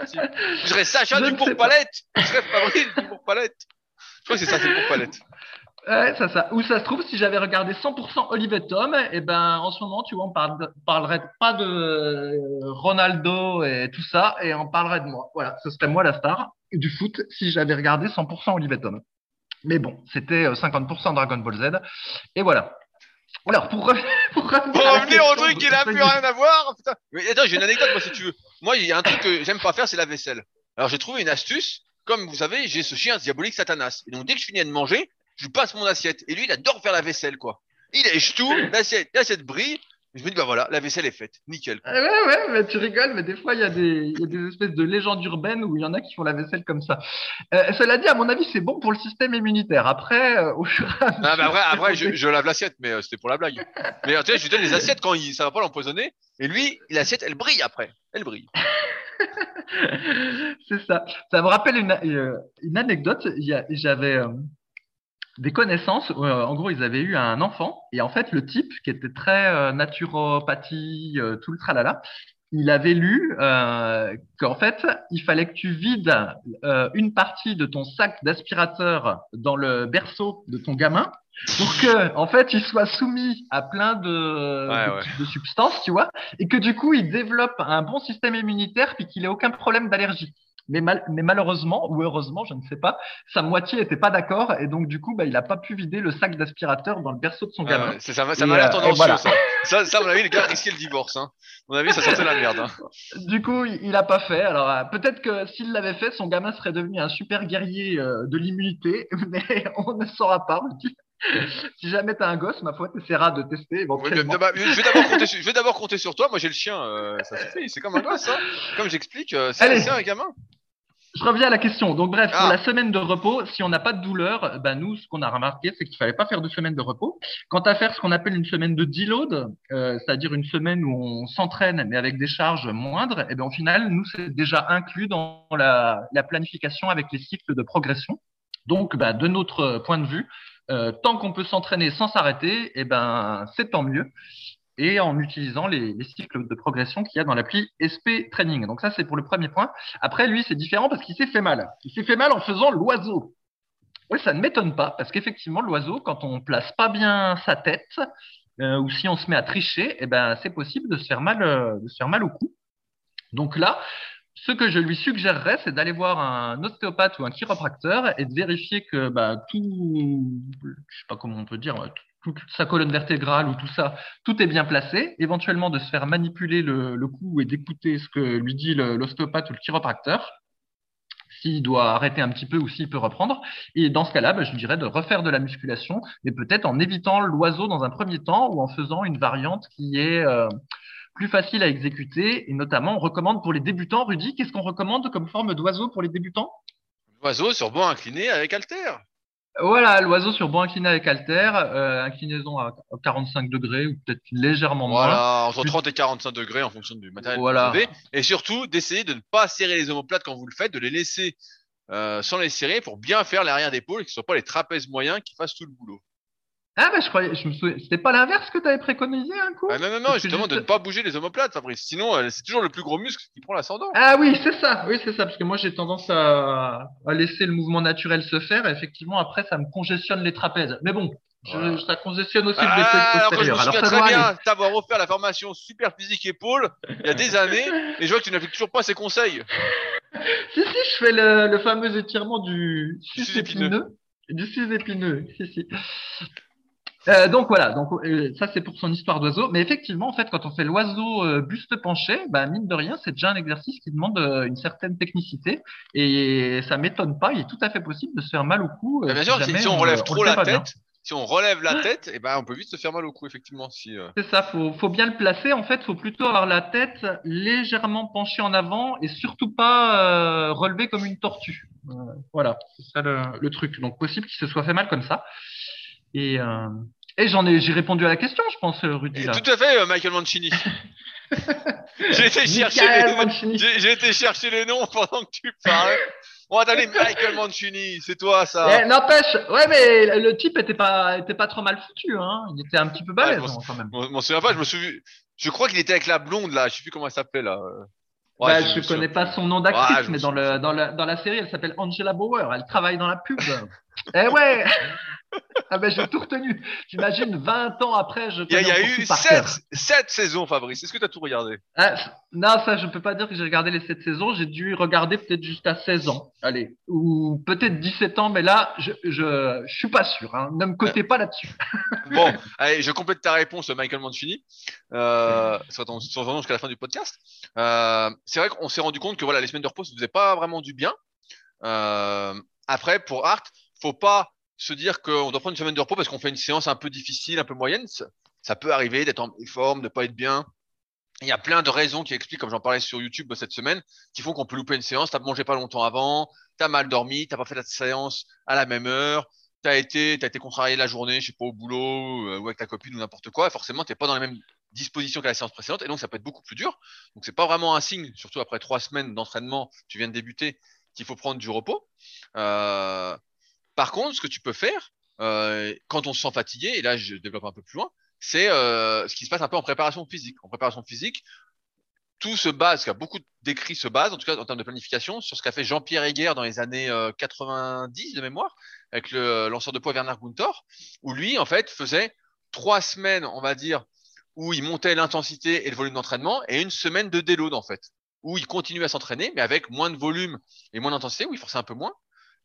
Je serais Sacha du pour palette Je serais Fabrice du pour palette Je crois que c'est ça, c'est pour palette.
Ouais, ça, ça. Où ça se trouve, si j'avais regardé 100% Olivier Tom, et eh ben, en ce moment, tu vois, on parle parlerait pas de Ronaldo et tout ça, et on parlerait de moi. Voilà, ce serait moi la star du foot si j'avais regardé 100% Olivier Tom. Mais bon, c'était 50% euh, Dragon Ball Z. Et voilà. Alors, pour,
pour, revenir au truc qui n'a plus rien à voir. Putain. Mais attends, j'ai une anecdote, moi, si tu veux. Moi, il y a un truc que j'aime pas faire, c'est la vaisselle. Alors, j'ai trouvé une astuce. Comme vous savez, j'ai ce chien diabolique Satanas. Et donc, dès que je finis de manger, je passe mon assiette. Et lui, il adore faire la vaisselle, quoi. Il lèche tout, l'assiette, l'assiette brille, je me dis, bah voilà, la vaisselle est faite. Nickel.
Ouais, ouais, mais tu rigoles, mais des fois, il y, a des, y a des espèces de légendes urbaines où il y en a qui font la vaisselle comme ça. Euh, cela dit, à mon avis, c'est bon pour le système immunitaire. Après, euh, au fur et à
mesure. Ah, bah après, après je, je, lave l'assiette, mais euh, c'était pour la blague. Mais tu sais, je lui donne les assiettes quand il, ça va pas l'empoisonner. Et lui, l'assiette, elle brille après. Elle brille.
c'est ça. Ça me rappelle une, euh, une anecdote. J'avais des connaissances. Euh, en gros, ils avaient eu un enfant et en fait, le type qui était très euh, naturopathie, euh, tout le tralala, il avait lu qu'en fait, il fallait que tu vides une partie de ton sac d'aspirateur dans le berceau de ton gamin pour que, en fait, il soit soumis à plein de, de, substances, tu vois, et que du coup, il développe un bon système immunitaire puis qu'il ait aucun problème d'allergie. Mais, mais, malheureusement, ou heureusement, je ne sais pas, sa moitié n'était pas d'accord et donc du coup, bah, il n'a pas pu vider le sac d'aspirateur dans le berceau de son gamin.
Ah ça, ça m'a l'air euh, tendancieux, ça. ça. Ça, à mon avis, les gars risquaient le divorce. Hein. À mon avis, ça sentait la merde. Hein.
Du coup, il n'a pas fait. Alors, euh, peut-être que s'il l'avait fait, son gamin serait devenu un super guerrier euh, de l'immunité, mais on ne saura pas. si jamais tu as un gosse, ma foi, tu essaieras de tester éventuellement.
je vais d'abord compter, sur toi. Moi, j'ai le chien. ça suffit. C'est comme un gosse. Hein. Comme j'explique, c'est un gamin.
Je reviens à la question. Donc, bref, pour ah. la semaine de repos, si on n'a pas de douleur, ben nous, ce qu'on a remarqué, c'est qu'il fallait pas faire de semaine de repos. Quant à faire ce qu'on appelle une semaine de deload, euh, c'est-à-dire une semaine où on s'entraîne, mais avec des charges moindres, et eh bien, au final, nous, c'est déjà inclus dans la, la, planification avec les cycles de progression. Donc, ben, de notre point de vue, euh, tant qu'on peut s'entraîner sans s'arrêter, eh ben, c'est tant mieux et en utilisant les, cycles de progression qu'il y a dans l'appli SP Training. Donc ça, c'est pour le premier point. Après, lui, c'est différent parce qu'il s'est fait mal. Il s'est fait mal en faisant l'oiseau. Oui, ça ne m'étonne pas parce qu'effectivement, l'oiseau, quand on place pas bien sa tête euh, ou si on se met à tricher, eh ben, c'est possible de se faire mal, euh, de se faire mal au cou. Donc là, ce que je lui suggérerais, c'est d'aller voir un ostéopathe ou un chiropracteur et de vérifier que bah, tout, je sais pas comment on peut dire, toute sa colonne vertébrale ou tout ça, tout est bien placé, éventuellement de se faire manipuler le, le cou et d'écouter ce que lui dit l'ostéopathe ou le chiropracteur, s'il doit arrêter un petit peu ou s'il peut reprendre. Et dans ce cas-là, bah, je dirais de refaire de la musculation, mais peut-être en évitant l'oiseau dans un premier temps ou en faisant une variante qui est euh, plus facile à exécuter. Et notamment, on recommande pour les débutants, Rudy, qu'est-ce qu'on recommande comme forme d'oiseau pour les débutants?
Oiseau sur banc incliné avec haltère.
Voilà, l'oiseau sur banc incliné avec haltère, euh, inclinaison à 45 degrés ou peut-être légèrement moins.
Voilà, entre 30 et 45 degrés en fonction du matériel voilà. que vous avez. Et surtout, d'essayer de ne pas serrer les omoplates quand vous le faites, de les laisser euh, sans les serrer pour bien faire l'arrière d'épaule et que ce ne soient pas les trapèzes moyens qui fassent tout le boulot.
Ah bah je croyais, je me souviens, c'était pas l'inverse que tu avais préconisé un coup?
Ah Non non non, justement de ne pas bouger les omoplates, Fabrice. Sinon, euh, c'est toujours le plus gros muscle qui prend l'ascendant.
Ah oui, c'est ça, oui c'est ça, parce que moi j'ai tendance à, à, laisser le mouvement naturel se faire. Et effectivement, après ça me congestionne les trapèzes. Mais bon, je, ça congestionne aussi le ah,
postérieur. Alors, je me très bien t'avoir offert la formation super physique épaule il y a des années, et je vois que tu n'appliques toujours pas ces conseils.
si si, je fais le, le fameux étirement du sus épineux. Du sus épineux, si si. Euh, donc voilà, donc euh, ça c'est pour son histoire d'oiseau. Mais effectivement, en fait, quand on fait l'oiseau euh, buste penché, bah, mine de rien, c'est déjà un exercice qui demande euh, une certaine technicité et ça m'étonne pas. Il est tout à fait possible de se faire mal au cou.
Mais bien sûr, si, si on relève trop la tête, si on relève la tête, et eh ben on peut vite se faire mal au cou effectivement. Si,
C'est ça, faut faut bien le placer. En fait, faut plutôt avoir la tête légèrement penchée en avant et surtout pas relever comme une tortue. voilà, c'est ça le, le, truc. Donc possible qu'il se soit fait mal comme ça. Et, euh, et j'en ai, j'ai répondu à la question, je pense, Rudy.
Là. Tout à fait, euh, Michael Mancini. j'ai été chercher les, été chercher noms pendant que tu parlais. Bon, attendez, Michael Mancini, c'est toi ça.
Eh, n'empêche, ouais, mais le type était pas, était pas trop mal foutu, hein. Il était un petit peu balèze, hein, quand même.
Je m'en souviens pas, je me souviens. Je crois qu'il était avec la blonde là, je sais plus comment elle s'appelait là.
Ouais, bah, je ne connais pas son nom d'actrice, mais dans, le, dans, le, dans la série, elle s'appelle Angela Bauer. Elle travaille dans la pub. eh ouais ah ben j'ai tout retenu. T'imagines 20 ans après, je.
Il y, a, eu 7, saisons, Fabrice. Est-ce que tu as tout regardé?
Ah, Non, ça je peux pas dire que j'ai regardé les 7 saisons. J'ai dû regarder peut-être jusqu'à 16 ans. Allez, ou peut-être 17 ans, mais là je je, je suis pas sûr. Hein. Ne me cotez pas là-dessus.
bon, allez, je complète ta réponse, Michael Mancini. Euh, sans jusqu'à la fin du podcast. Euh, c'est vrai qu'on s'est rendu compte que voilà, les semaines de repos, ça faisait pas vraiment du bien. Euh, après, pour Art, faut pas se dire qu'on doit prendre une semaine de repos parce qu'on fait une séance un peu difficile, un peu moyenne. Ça, peut arriver d'être en forme, de pas être bien. Il y a plein de raisons qui expliquent, comme j'en parlais sur YouTube cette semaine, qui font qu'on peut louper une séance. T'as mangé pas longtemps avant, t'as mal dormi, t'as pas fait la séance à la même heure, t'as été, t'as été contrarié la journée, je sais pas au boulot euh, ou avec ta copine ou n'importe quoi. Forcément, t'es pas dans les mêmes dispositions qu'à la séance précédente, et donc ça peut être beaucoup plus dur. Donc c'est pas vraiment un signe, surtout après trois semaines d'entraînement, tu viens de débuter, qu'il faut prendre du repos. Euh, par contre, ce que tu peux faire, euh, quand on se sent fatigué, et là je développe un peu plus loin, c'est euh, ce qui se passe un peu en préparation physique. En préparation physique, tout se base, a beaucoup d'écrits se basent, en tout cas en termes de planification, sur ce qu'a fait Jean-Pierre Heger dans les années 90 euh, de mémoire, avec le lanceur de poids Werner Gunther, où lui, en fait, faisait trois semaines, on va dire, où il montait l'intensité et le volume d'entraînement, et une semaine de déload, en fait, où il continuait à s'entraîner, mais avec moins de volume et moins d'intensité, où il forçait un peu moins,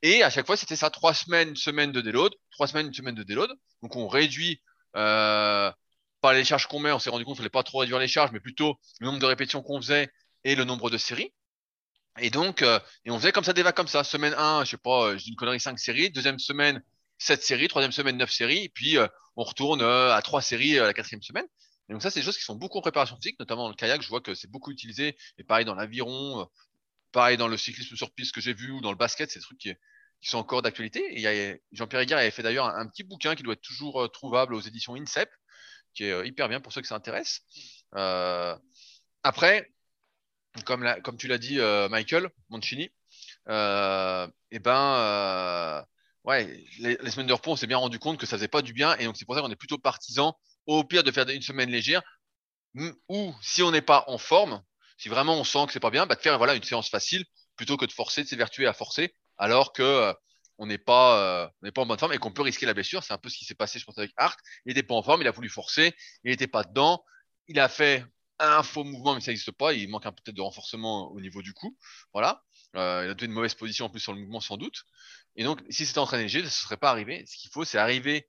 et à chaque fois, c'était ça, trois semaines, une semaine de déload, trois semaines, une semaine de déload. Donc on réduit euh, pas les charges qu'on met, on s'est rendu compte qu'il fallait pas trop réduire les charges, mais plutôt le nombre de répétitions qu'on faisait et le nombre de séries. Et donc, euh, et on faisait comme ça des vagues comme ça. Semaine 1, je sais pas, euh, je dis une connerie, 5 séries. Deuxième semaine, 7 séries. Troisième semaine, 9 séries. Puis, euh, on retourne à 3 séries la quatrième semaine. Et donc ça, c'est des choses qui sont beaucoup en préparation physique, notamment dans le kayak. Je vois que c'est beaucoup utilisé. Et pareil dans l'aviron, pareil dans le cyclisme sur piste que j'ai vu ou dans le basket, c'est des trucs qui, sont encore d'actualité. Jean-Pierre Higuer avait fait d'ailleurs un, petit bouquin qui doit être toujours euh, trouvable aux éditions INSEP, qui est euh, hyper bien pour ceux que ça intéresse. Euh, après, comme, comme tu l'as dit, Michael Mancini, et eh ben, ouais, les, semaines de repos, on s'est bien rendu compte que ça faisait pas du bien, et donc c'est pour ça qu'on est plutôt partisan, au pire, de faire une semaine légère, ou si on n'est pas en forme, si vraiment on sent que c'est pas bien, bah, de faire voilà une séance facile plutôt que de forcer, de s'évertuer à forcer alors que euh, on n'est pas, euh, n'est pas en bonne forme et qu'on peut risquer la blessure. C'est un peu ce qui s'est passé, je pense, avec Hart. Il n'était pas en forme, il a voulu forcer, il n'était pas dedans. Il a fait un faux mouvement, mais ça n'existe pas. Il manque un peu peut-être de renforcement au niveau du cou. Voilà. Euh, il a donné une mauvaise position en plus sur le mouvement, sans doute. Et donc, si c'était entraîné léger, ça ne serait pas arrivé. Ce qu'il faut, c'est arriver,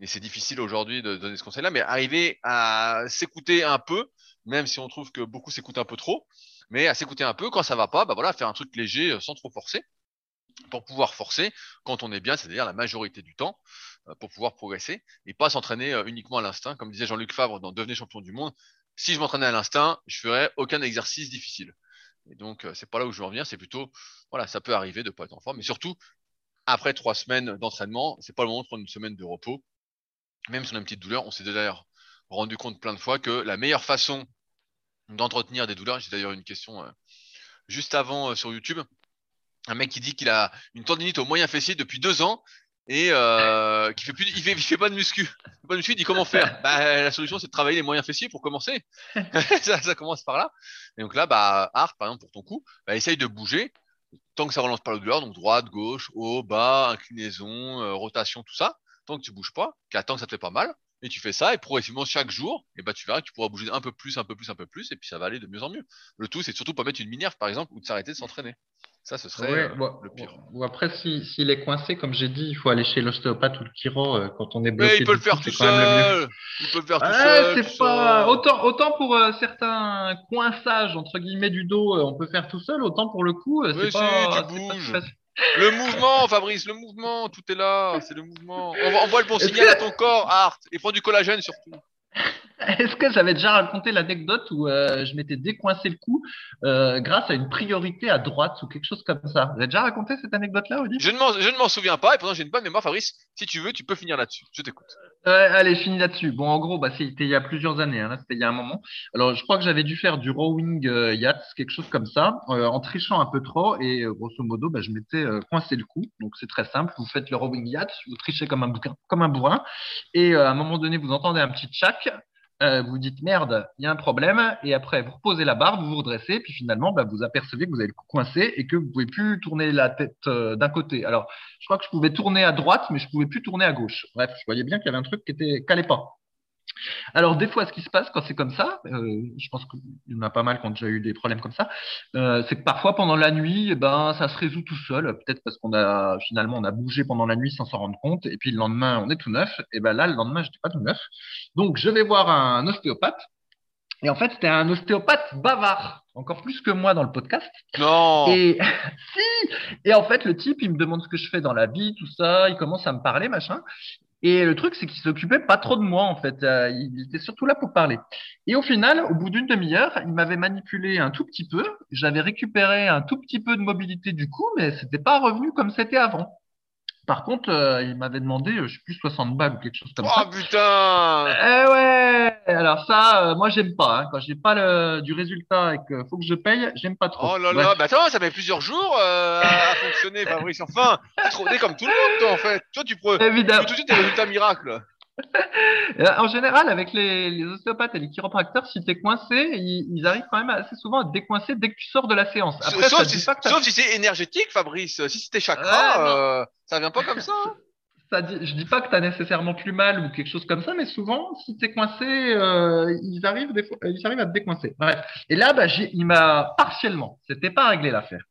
et c'est difficile aujourd'hui de donner ce conseil-là, mais arriver à s'écouter un peu, même si on trouve que beaucoup s'écoutent un peu trop, mais à s'écouter un peu. Quand ça va pas, bah voilà, faire un truc léger sans trop forcer pour pouvoir forcer quand on est bien, c'est-à-dire la majorité du temps, euh, pour pouvoir progresser et pas s'entraîner euh, uniquement à l'instinct. Comme disait Jean-Luc Favre dans Devenez champion du monde, si je m'entraînais à l'instinct, je ferais aucun exercice difficile. Et donc, euh, c'est pas là où je veux revenir, c'est plutôt, voilà, ça peut arriver de pas être en forme, mais surtout, après trois semaines d'entraînement, c'est pas le moment de prendre une semaine de repos. Même si on a une petite douleur, on s'est d'ailleurs rendu compte plein de fois que la meilleure façon d'entretenir des douleurs, j'ai d'ailleurs une question juste avant sur YouTube, un mec qui dit qu'il a une tendinite au moyen fessier depuis deux ans et euh, qui fait plus, pas de muscu. Il dit comment faire? Bah, La solution, c'est de travailler les moyens fessiers pour commencer. ça, commence par là. Et donc là, bah, Art, par exemple, pour ton coup, bah, essaye de bouger tant que ça relance pas la douleur, donc droite, gauche, haut, bas, inclinaison, euh, rotation, tout ça. Tant que tu bouges pas, qu'attends que ça te fait pas mal, et tu fais ça, et progressivement chaque jour, et bah tu verras que tu pourras bouger un peu plus, un peu plus, un peu plus, et puis ça va aller de mieux en mieux. Le tout, c'est surtout pas mettre une minerve, par exemple, ou de s'arrêter de s'entraîner. Ça, ce serait
Ouais,
euh, le pire.
Ou après, si- s'il est coincé, comme j'ai dit, il faut aller chez l'ostéopathe ou le chiro euh, quand on est bloqué.
Mais il peut le faire tout seul. Il peut le faire tout
Ouais,
seul. tout
pas autant autant pour euh, certains coinçages entre guillemets du dos, on peut faire tout seul, autant pour le cou,
Oui,
c'est
si,
pas,
tu
si.
Le mouvement, Fabrice, le mouvement, tout est là, c'est le mouvement. On envoie le bon signal à ton corps, Art, et prends du collagène surtout.
Est-ce que j'avais déjà raconté l'anecdote où euh, je m'étais décoincé le cou euh, grâce à une priorité à droite ou quelque chose comme ça? Vous avez déjà raconté cette anecdote-là, Audi
Je ne m'en, je ne m'en souviens pas, et pourtant j'ai une bonne mémoire, Fabrice. Si tu veux, tu peux finir là-dessus. Je t'écoute.
Ouais, allez, fini là-dessus. Bon, en gros, bah, c'était il y a plusieurs années, hein, c'était il y a un moment. Alors, je crois que j'avais dû faire du rowing euh, yacht, quelque chose comme ça, euh, en trichant un peu trop, et grosso modo, bah, je m'étais euh, coincé le cou. Donc, c'est très simple. Vous faites le rowing yacht, vous trichez comme un bouquin, comme un bourrin, et euh, à un moment donné, vous entendez un petit tchac. Euh, vous dites merde, il y a un problème, et après vous reposez la barre, vous vous redressez, puis finalement bah, vous apercevez que vous avez le cou coincé et que vous pouvez plus tourner la tête euh, d'un côté. Alors je crois que je pouvais tourner à droite, mais je pouvais plus tourner à gauche. Bref, je voyais bien qu'il y avait un truc qui était allait pas. Alors des fois, ce qui se passe quand c'est comme ça, euh, je pense qu'il y en a pas mal qui ont déjà eu des problèmes comme ça, euh, c'est que parfois pendant la nuit, eh ben ça se résout tout seul, peut-être parce qu'on a finalement on a bougé pendant la nuit sans s'en rendre compte, et puis le lendemain on est tout neuf. Et ben là, le lendemain, j'étais pas tout neuf, donc je vais voir un ostéopathe. Et en fait, c'était un ostéopathe bavard, encore plus que moi dans le podcast.
Non.
Et si, et en fait, le type, il me demande ce que je fais dans la vie, tout ça. Il commence à me parler, machin. Et le truc, c'est qu'il s'occupait pas trop de moi, en fait. Euh, il était surtout là pour parler. Et au final, au bout d'une demi-heure, il m'avait manipulé un tout petit peu. J'avais récupéré un tout petit peu de mobilité du coup, mais c'était pas revenu comme c'était avant. Par contre, euh, il m'avait demandé, euh, je sais plus, 60 balles ou quelque chose comme
Oh
ça.
putain.
Eh ouais! Alors ça, euh, moi, j'aime pas. Hein. Quand j'ai pas le, du résultat et qu'il faut que je paye, j'aime pas trop.
Oh là là. Bah attends, ça met plusieurs jours euh, à, fonctionner, Fabrice. Enfin, tu te comme tout le monde, toi, en fait. Toi, tu prends tout de suite des résultats miracles.
Euh, En général, avec les, les ostéopathes et les chiropracteurs, si t'es coincé, ils, ils arrivent quand même assez souvent à te décoincer dès que tu sors de la séance. Après,
sauf, si, sauf c'est énergétique, Fabrice. Si c'était chakra,
Ouais, non.
euh, ça vient pas comme ça.
ça dit, je dis pas que t'as nécessairement plus mal ou quelque chose comme ça, mais souvent, si t'es coincé, euh, ils arrivent des fois, ils arrivent à te décoincer. Bref. Et là, bah, il m'a partiellement. C'était pas réglé l'affaire.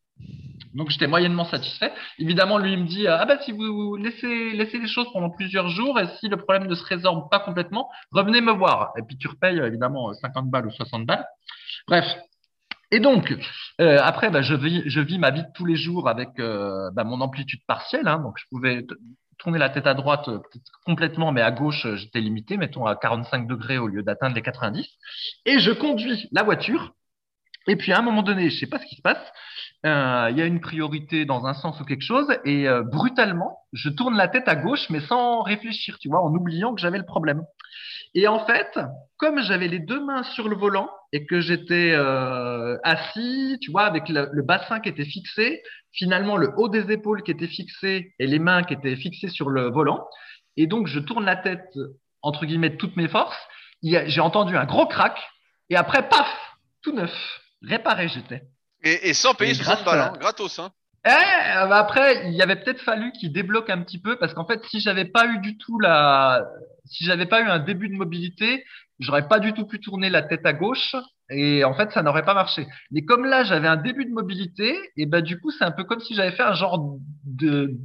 Donc j'étais moyennement satisfait. Évidemment, lui il me dit euh, ah bah si vous laissez laissez les choses pendant plusieurs jours et si le problème ne se résorbe pas complètement, revenez me voir. Et puis tu repayes euh, évidemment 50 balles ou 60 balles. Bref. Et donc euh, après bah, je vis je vis ma vie de tous les jours avec euh, bah, mon amplitude partielle. Hein, donc je pouvais tourner la tête à droite euh, complètement, mais à gauche euh, j'étais limité, mettons à 45 degrés au lieu d'atteindre les 90. Et je conduis la voiture. Et puis à un moment donné, je sais pas ce qui se passe, euh, il y a une priorité dans un sens ou quelque chose, et euh, brutalement, je tourne la tête à gauche, mais sans réfléchir, tu vois, en oubliant que j'avais le problème. Et en fait, comme j'avais les deux mains sur le volant et que j'étais euh, assis, tu vois, avec le, bassin qui était fixé, finalement le haut des épaules qui était fixé et les mains qui étaient fixées sur le volant, et donc je tourne la tête entre guillemets de toutes mes forces. J'ai entendu un gros crack, et après, paf, tout neuf, réparé j'étais.
Et, et sans payer
Et
60
grâce
balles, hein, gratos. Hein.
Eh, euh, après, il y avait peut-être fallu qu'il débloque un petit peu parce qu'en fait, si j'avais pas eu du tout la, si j'avais pas eu un début de mobilité, j'aurais pas du tout pu tourner la tête à gauche et en fait, ça n'aurait pas marché. Mais comme là, j'avais un début de mobilité et ben du coup, c'est un peu comme si j'avais fait un genre de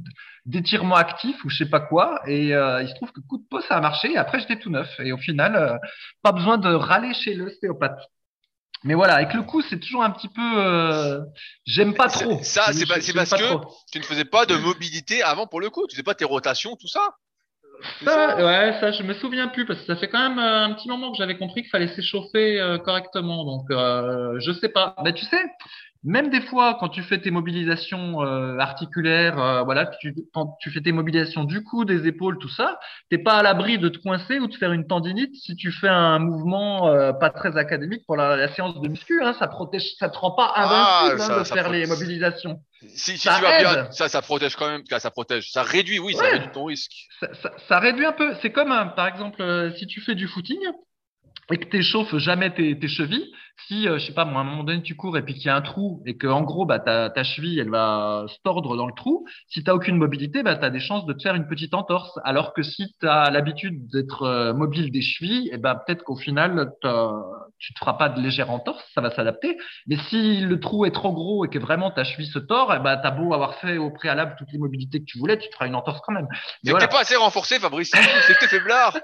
d'étirement actif ou je sais pas quoi et euh, il se trouve que coup de peau ça a marché et après j'étais tout neuf et au final, euh, pas besoin de râler chez l'ostéopathe. Mais voilà, avec le coup, c'est toujours un petit peu, euh, j'aime pas trop.
ça, c'est parce
pas
que-
trop.
Tu ne faisais pas de mobilité avant pour le coup. Tu faisais pas tes rotations, tout Ça,
ça. ouais, ça, je me souviens plus parce que ça fait quand même euh, un petit moment que j'avais compris qu'il fallait s'échauffer euh, correctement. Donc, euh, je sais pas. Mais tu sais, même des fois, quand tu fais tes mobilisations euh, articulaires, euh, voilà, tu, quand tu fais tes mobilisations du cou, des épaules, tout ça, t'es pas à l'abri de te coincer ou de faire une tendinite si tu fais un mouvement euh, pas très académique pour la, la séance de muscu. Hein, ça protège, ça te rend pas
Ah,
invincible hein, de
ça
faire les mobilisations.
Si, si
Ça
tu vas bien, ça, ça protège quand même. Ça protège. Ça réduit, oui, ça réduit ton risque.
ça, réduit un peu. C'est comme, par exemple, si tu fais du footing et que tu jamais tes, tes chevilles, si, euh, je sais pas, moi, à un moment donné, tu cours et puis qu'il y a un trou et que, en gros, bah, ta, cheville, elle va se tordre dans le trou, si tu aucune mobilité, bah, tu as des chances de te faire une petite entorse. Alors que si tu as l'habitude d'être euh, mobile des chevilles, et eh ben peut-être qu'au final, tu te feras pas de légère entorse, ça va s'adapter. Mais si le trou est trop gros et que vraiment ta cheville se tord, eh ben, tu as beau avoir fait au préalable toutes les mobilités que tu voulais, tu te feras une entorse quand même.
Mais voilà. pas assez renforcé, Fabrice. C'est que t'es faiblard.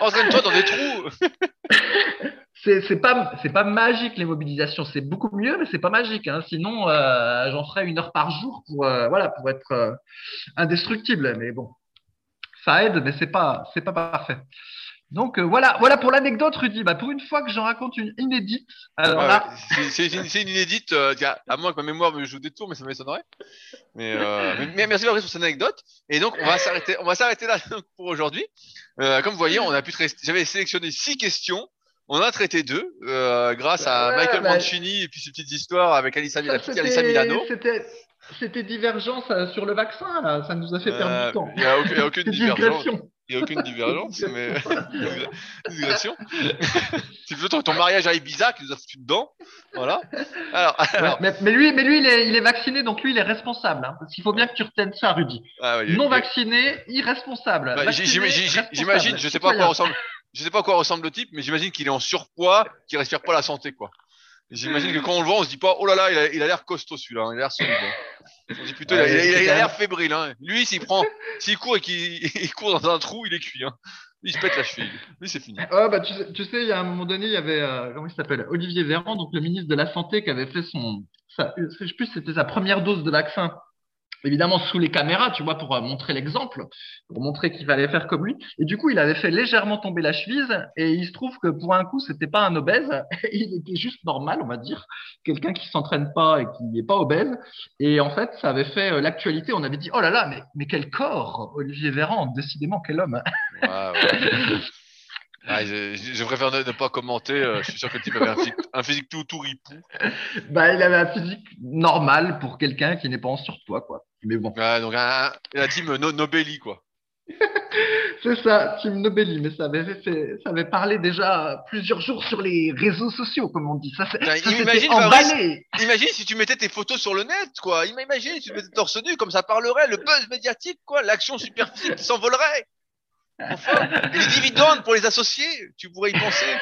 Entraîne-toi dans des trous.
c'est pas c'est pas magique les mobilisations c'est beaucoup mieux mais c'est pas magique hein. sinon euh, j'en ferais une heure par jour pour euh, voilà pour être euh, indestructible mais bon ça aide mais c'est pas c'est pas parfait donc voilà voilà pour l'anecdote Rudy. Bah, pour une fois que j'en raconte une inédite alors là...
c'est une, une, inédite à moins que ma mémoire me joue des tours mais ça m'étonnerait. Mais, mais, merci pour cette anecdote. Et donc on va s'arrêter on va s'arrêter là pour aujourd'hui. Comme vous voyez on a pu j'avais sélectionné six questions. On a traité deux, euh, grâce à Michael bah, Mancini et puis ses petites histoires avec Alissa, la petite Alissa Milano.
C'était divergence euh, sur le vaccin, là. ça nous a fait perdre du euh, temps.
Il n'y a, aucune divergence. Il n'y a aucune divergence, mais. C'est plutôt ton mariage à Ibiza qui nous a foutu dedans. Voilà.
Alors, mais, lui, mais lui il, est, il est vacciné, donc lui, il est responsable. Hein, parce qu'il faut bien que tu retiennes ça, Rudy. Ah, non vacciné, irresponsable.
Bah, j'imagine, je sais pas à quoi ressemble je sais pas à quoi ressemble le type, mais j'imagine qu'il est en surpoids, qu'il respire pas la santé, quoi. J'imagine que quand on le voit, on se dit pas, oh là là, il a l'air costaud celui-là, hein, il a l'air solide. Hein. On dit plutôt, il a l'air fébrile. Hein. Lui, s'il prend, s'il court et qu'il court dans un trou, il est cuit. Hein. Il se pète la cheville. Lui, c'est fini.
Ah, bah, tu, sais, tu sais, il y a un moment donné, il y avait, euh, comment il s'appelle? Olivier Véran, donc le ministre de la Santé, qui avait fait son, ça, je sais plus, c'était sa première dose de vaccin évidemment sous les caméras, tu vois, pour euh, montrer l'exemple, pour montrer qu'il fallait faire comme lui. Et du coup, il avait fait légèrement tomber la cheville et il se trouve que pour un coup, c'était pas un obèse, il était juste normal, on va dire, quelqu'un qui s'entraîne pas et qui n'est pas obèse. Et en fait, ça avait fait euh, l'actualité. On avait dit, oh là là, mais, mais quel corps, Olivier Véran, décidément quel homme.
Ah, je, préfère ne, pas commenter. Euh, je suis sûr que le type avait un physique, tout, tout ripou.
Bah, il avait un physique normal pour quelqu'un qui n'est pas en surpoids, quoi. Mais bon.
donc, la team Nobelli, quoi.
C'est ça, team Nobelli. Mais ça avait, fait, ça avait parlé déjà plusieurs jours sur les réseaux sociaux, comme on dit. Ça,
imagine, imagine si tu mettais tes photos sur le net, quoi. Imagine si tu mettais torse nu, comme ça parlerait, le buzz médiatique, quoi. L'action superphysique qui s'envolerait. Enfin, les dividendes pour les associés, tu pourrais y penser.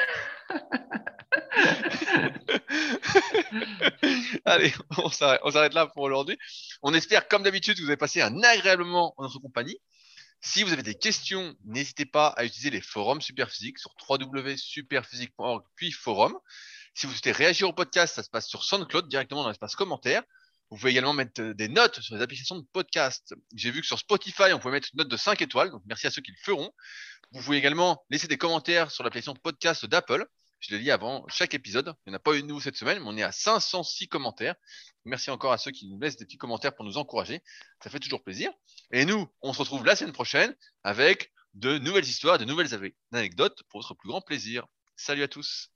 Allez, on s'arrête là pour aujourd'hui. On espère, comme d'habitude, que vous avez passé un agréable moment en notre compagnie. Si vous avez des questions, n'hésitez pas à utiliser les forums Superphysique sur www.superphysique.org puis forum. Si vous souhaitez réagir au podcast, ça se passe sur SoundCloud directement dans l'espace commentaire. Vous pouvez également mettre euh, des notes sur les applications de podcast. J'ai vu que sur Spotify, on pouvait mettre une note de 5 étoiles, donc merci à ceux qui le feront. Vous pouvez également laisser des commentaires sur l'application podcast d'Apple. Je l'ai dit avant chaque épisode. Il n'y en a pas eu de nouveau cette semaine, mais on est à 506 commentaires. Merci encore à ceux qui nous laissent des petits commentaires pour nous encourager. Ça fait toujours plaisir. Et nous, on se retrouve la semaine prochaine avec de nouvelles histoires, de nouvelles anecdotes pour votre plus grand plaisir. Salut à tous.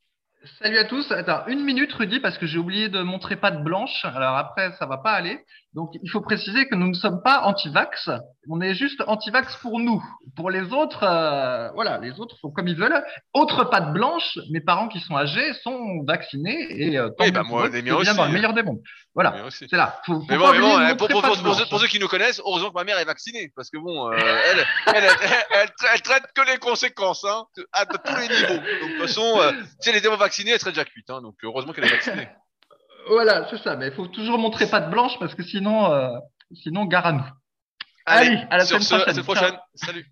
Salut à tous. Attends, une minute, Rudy, parce que j'ai oublié de montrer patte blanche. Alors après, ça va pas aller. Donc, il faut préciser que nous ne sommes pas anti-vax. On est juste anti-vax pour nous. Pour les autres, euh, voilà, les autres font comme ils veulent. Autre patte blanche, mes parents qui sont âgés sont vaccinés et euh,
oui, bah moi, les miens aussi.
dans le meilleur des mondes. Voilà, c'est là.
mais bon, mais bon hein, pour, pour, ceux qui nous connaissent, heureusement que ma mère est vaccinée, parce que bon, euh, elle, elle, elle, elle, traite que les conséquences, hein, à tous les niveaux. Donc, de toute façon, euh, si elle était pas vaccinée, elle serait déjà cuite. Hein, donc, heureusement qu'elle est vaccinée.
Voilà, c'est ça. Mais il faut toujours montrer patte blanche parce que sinon, euh, sinon, gare à nous. Allez, à la semaine prochaine.
prochaine. Salut.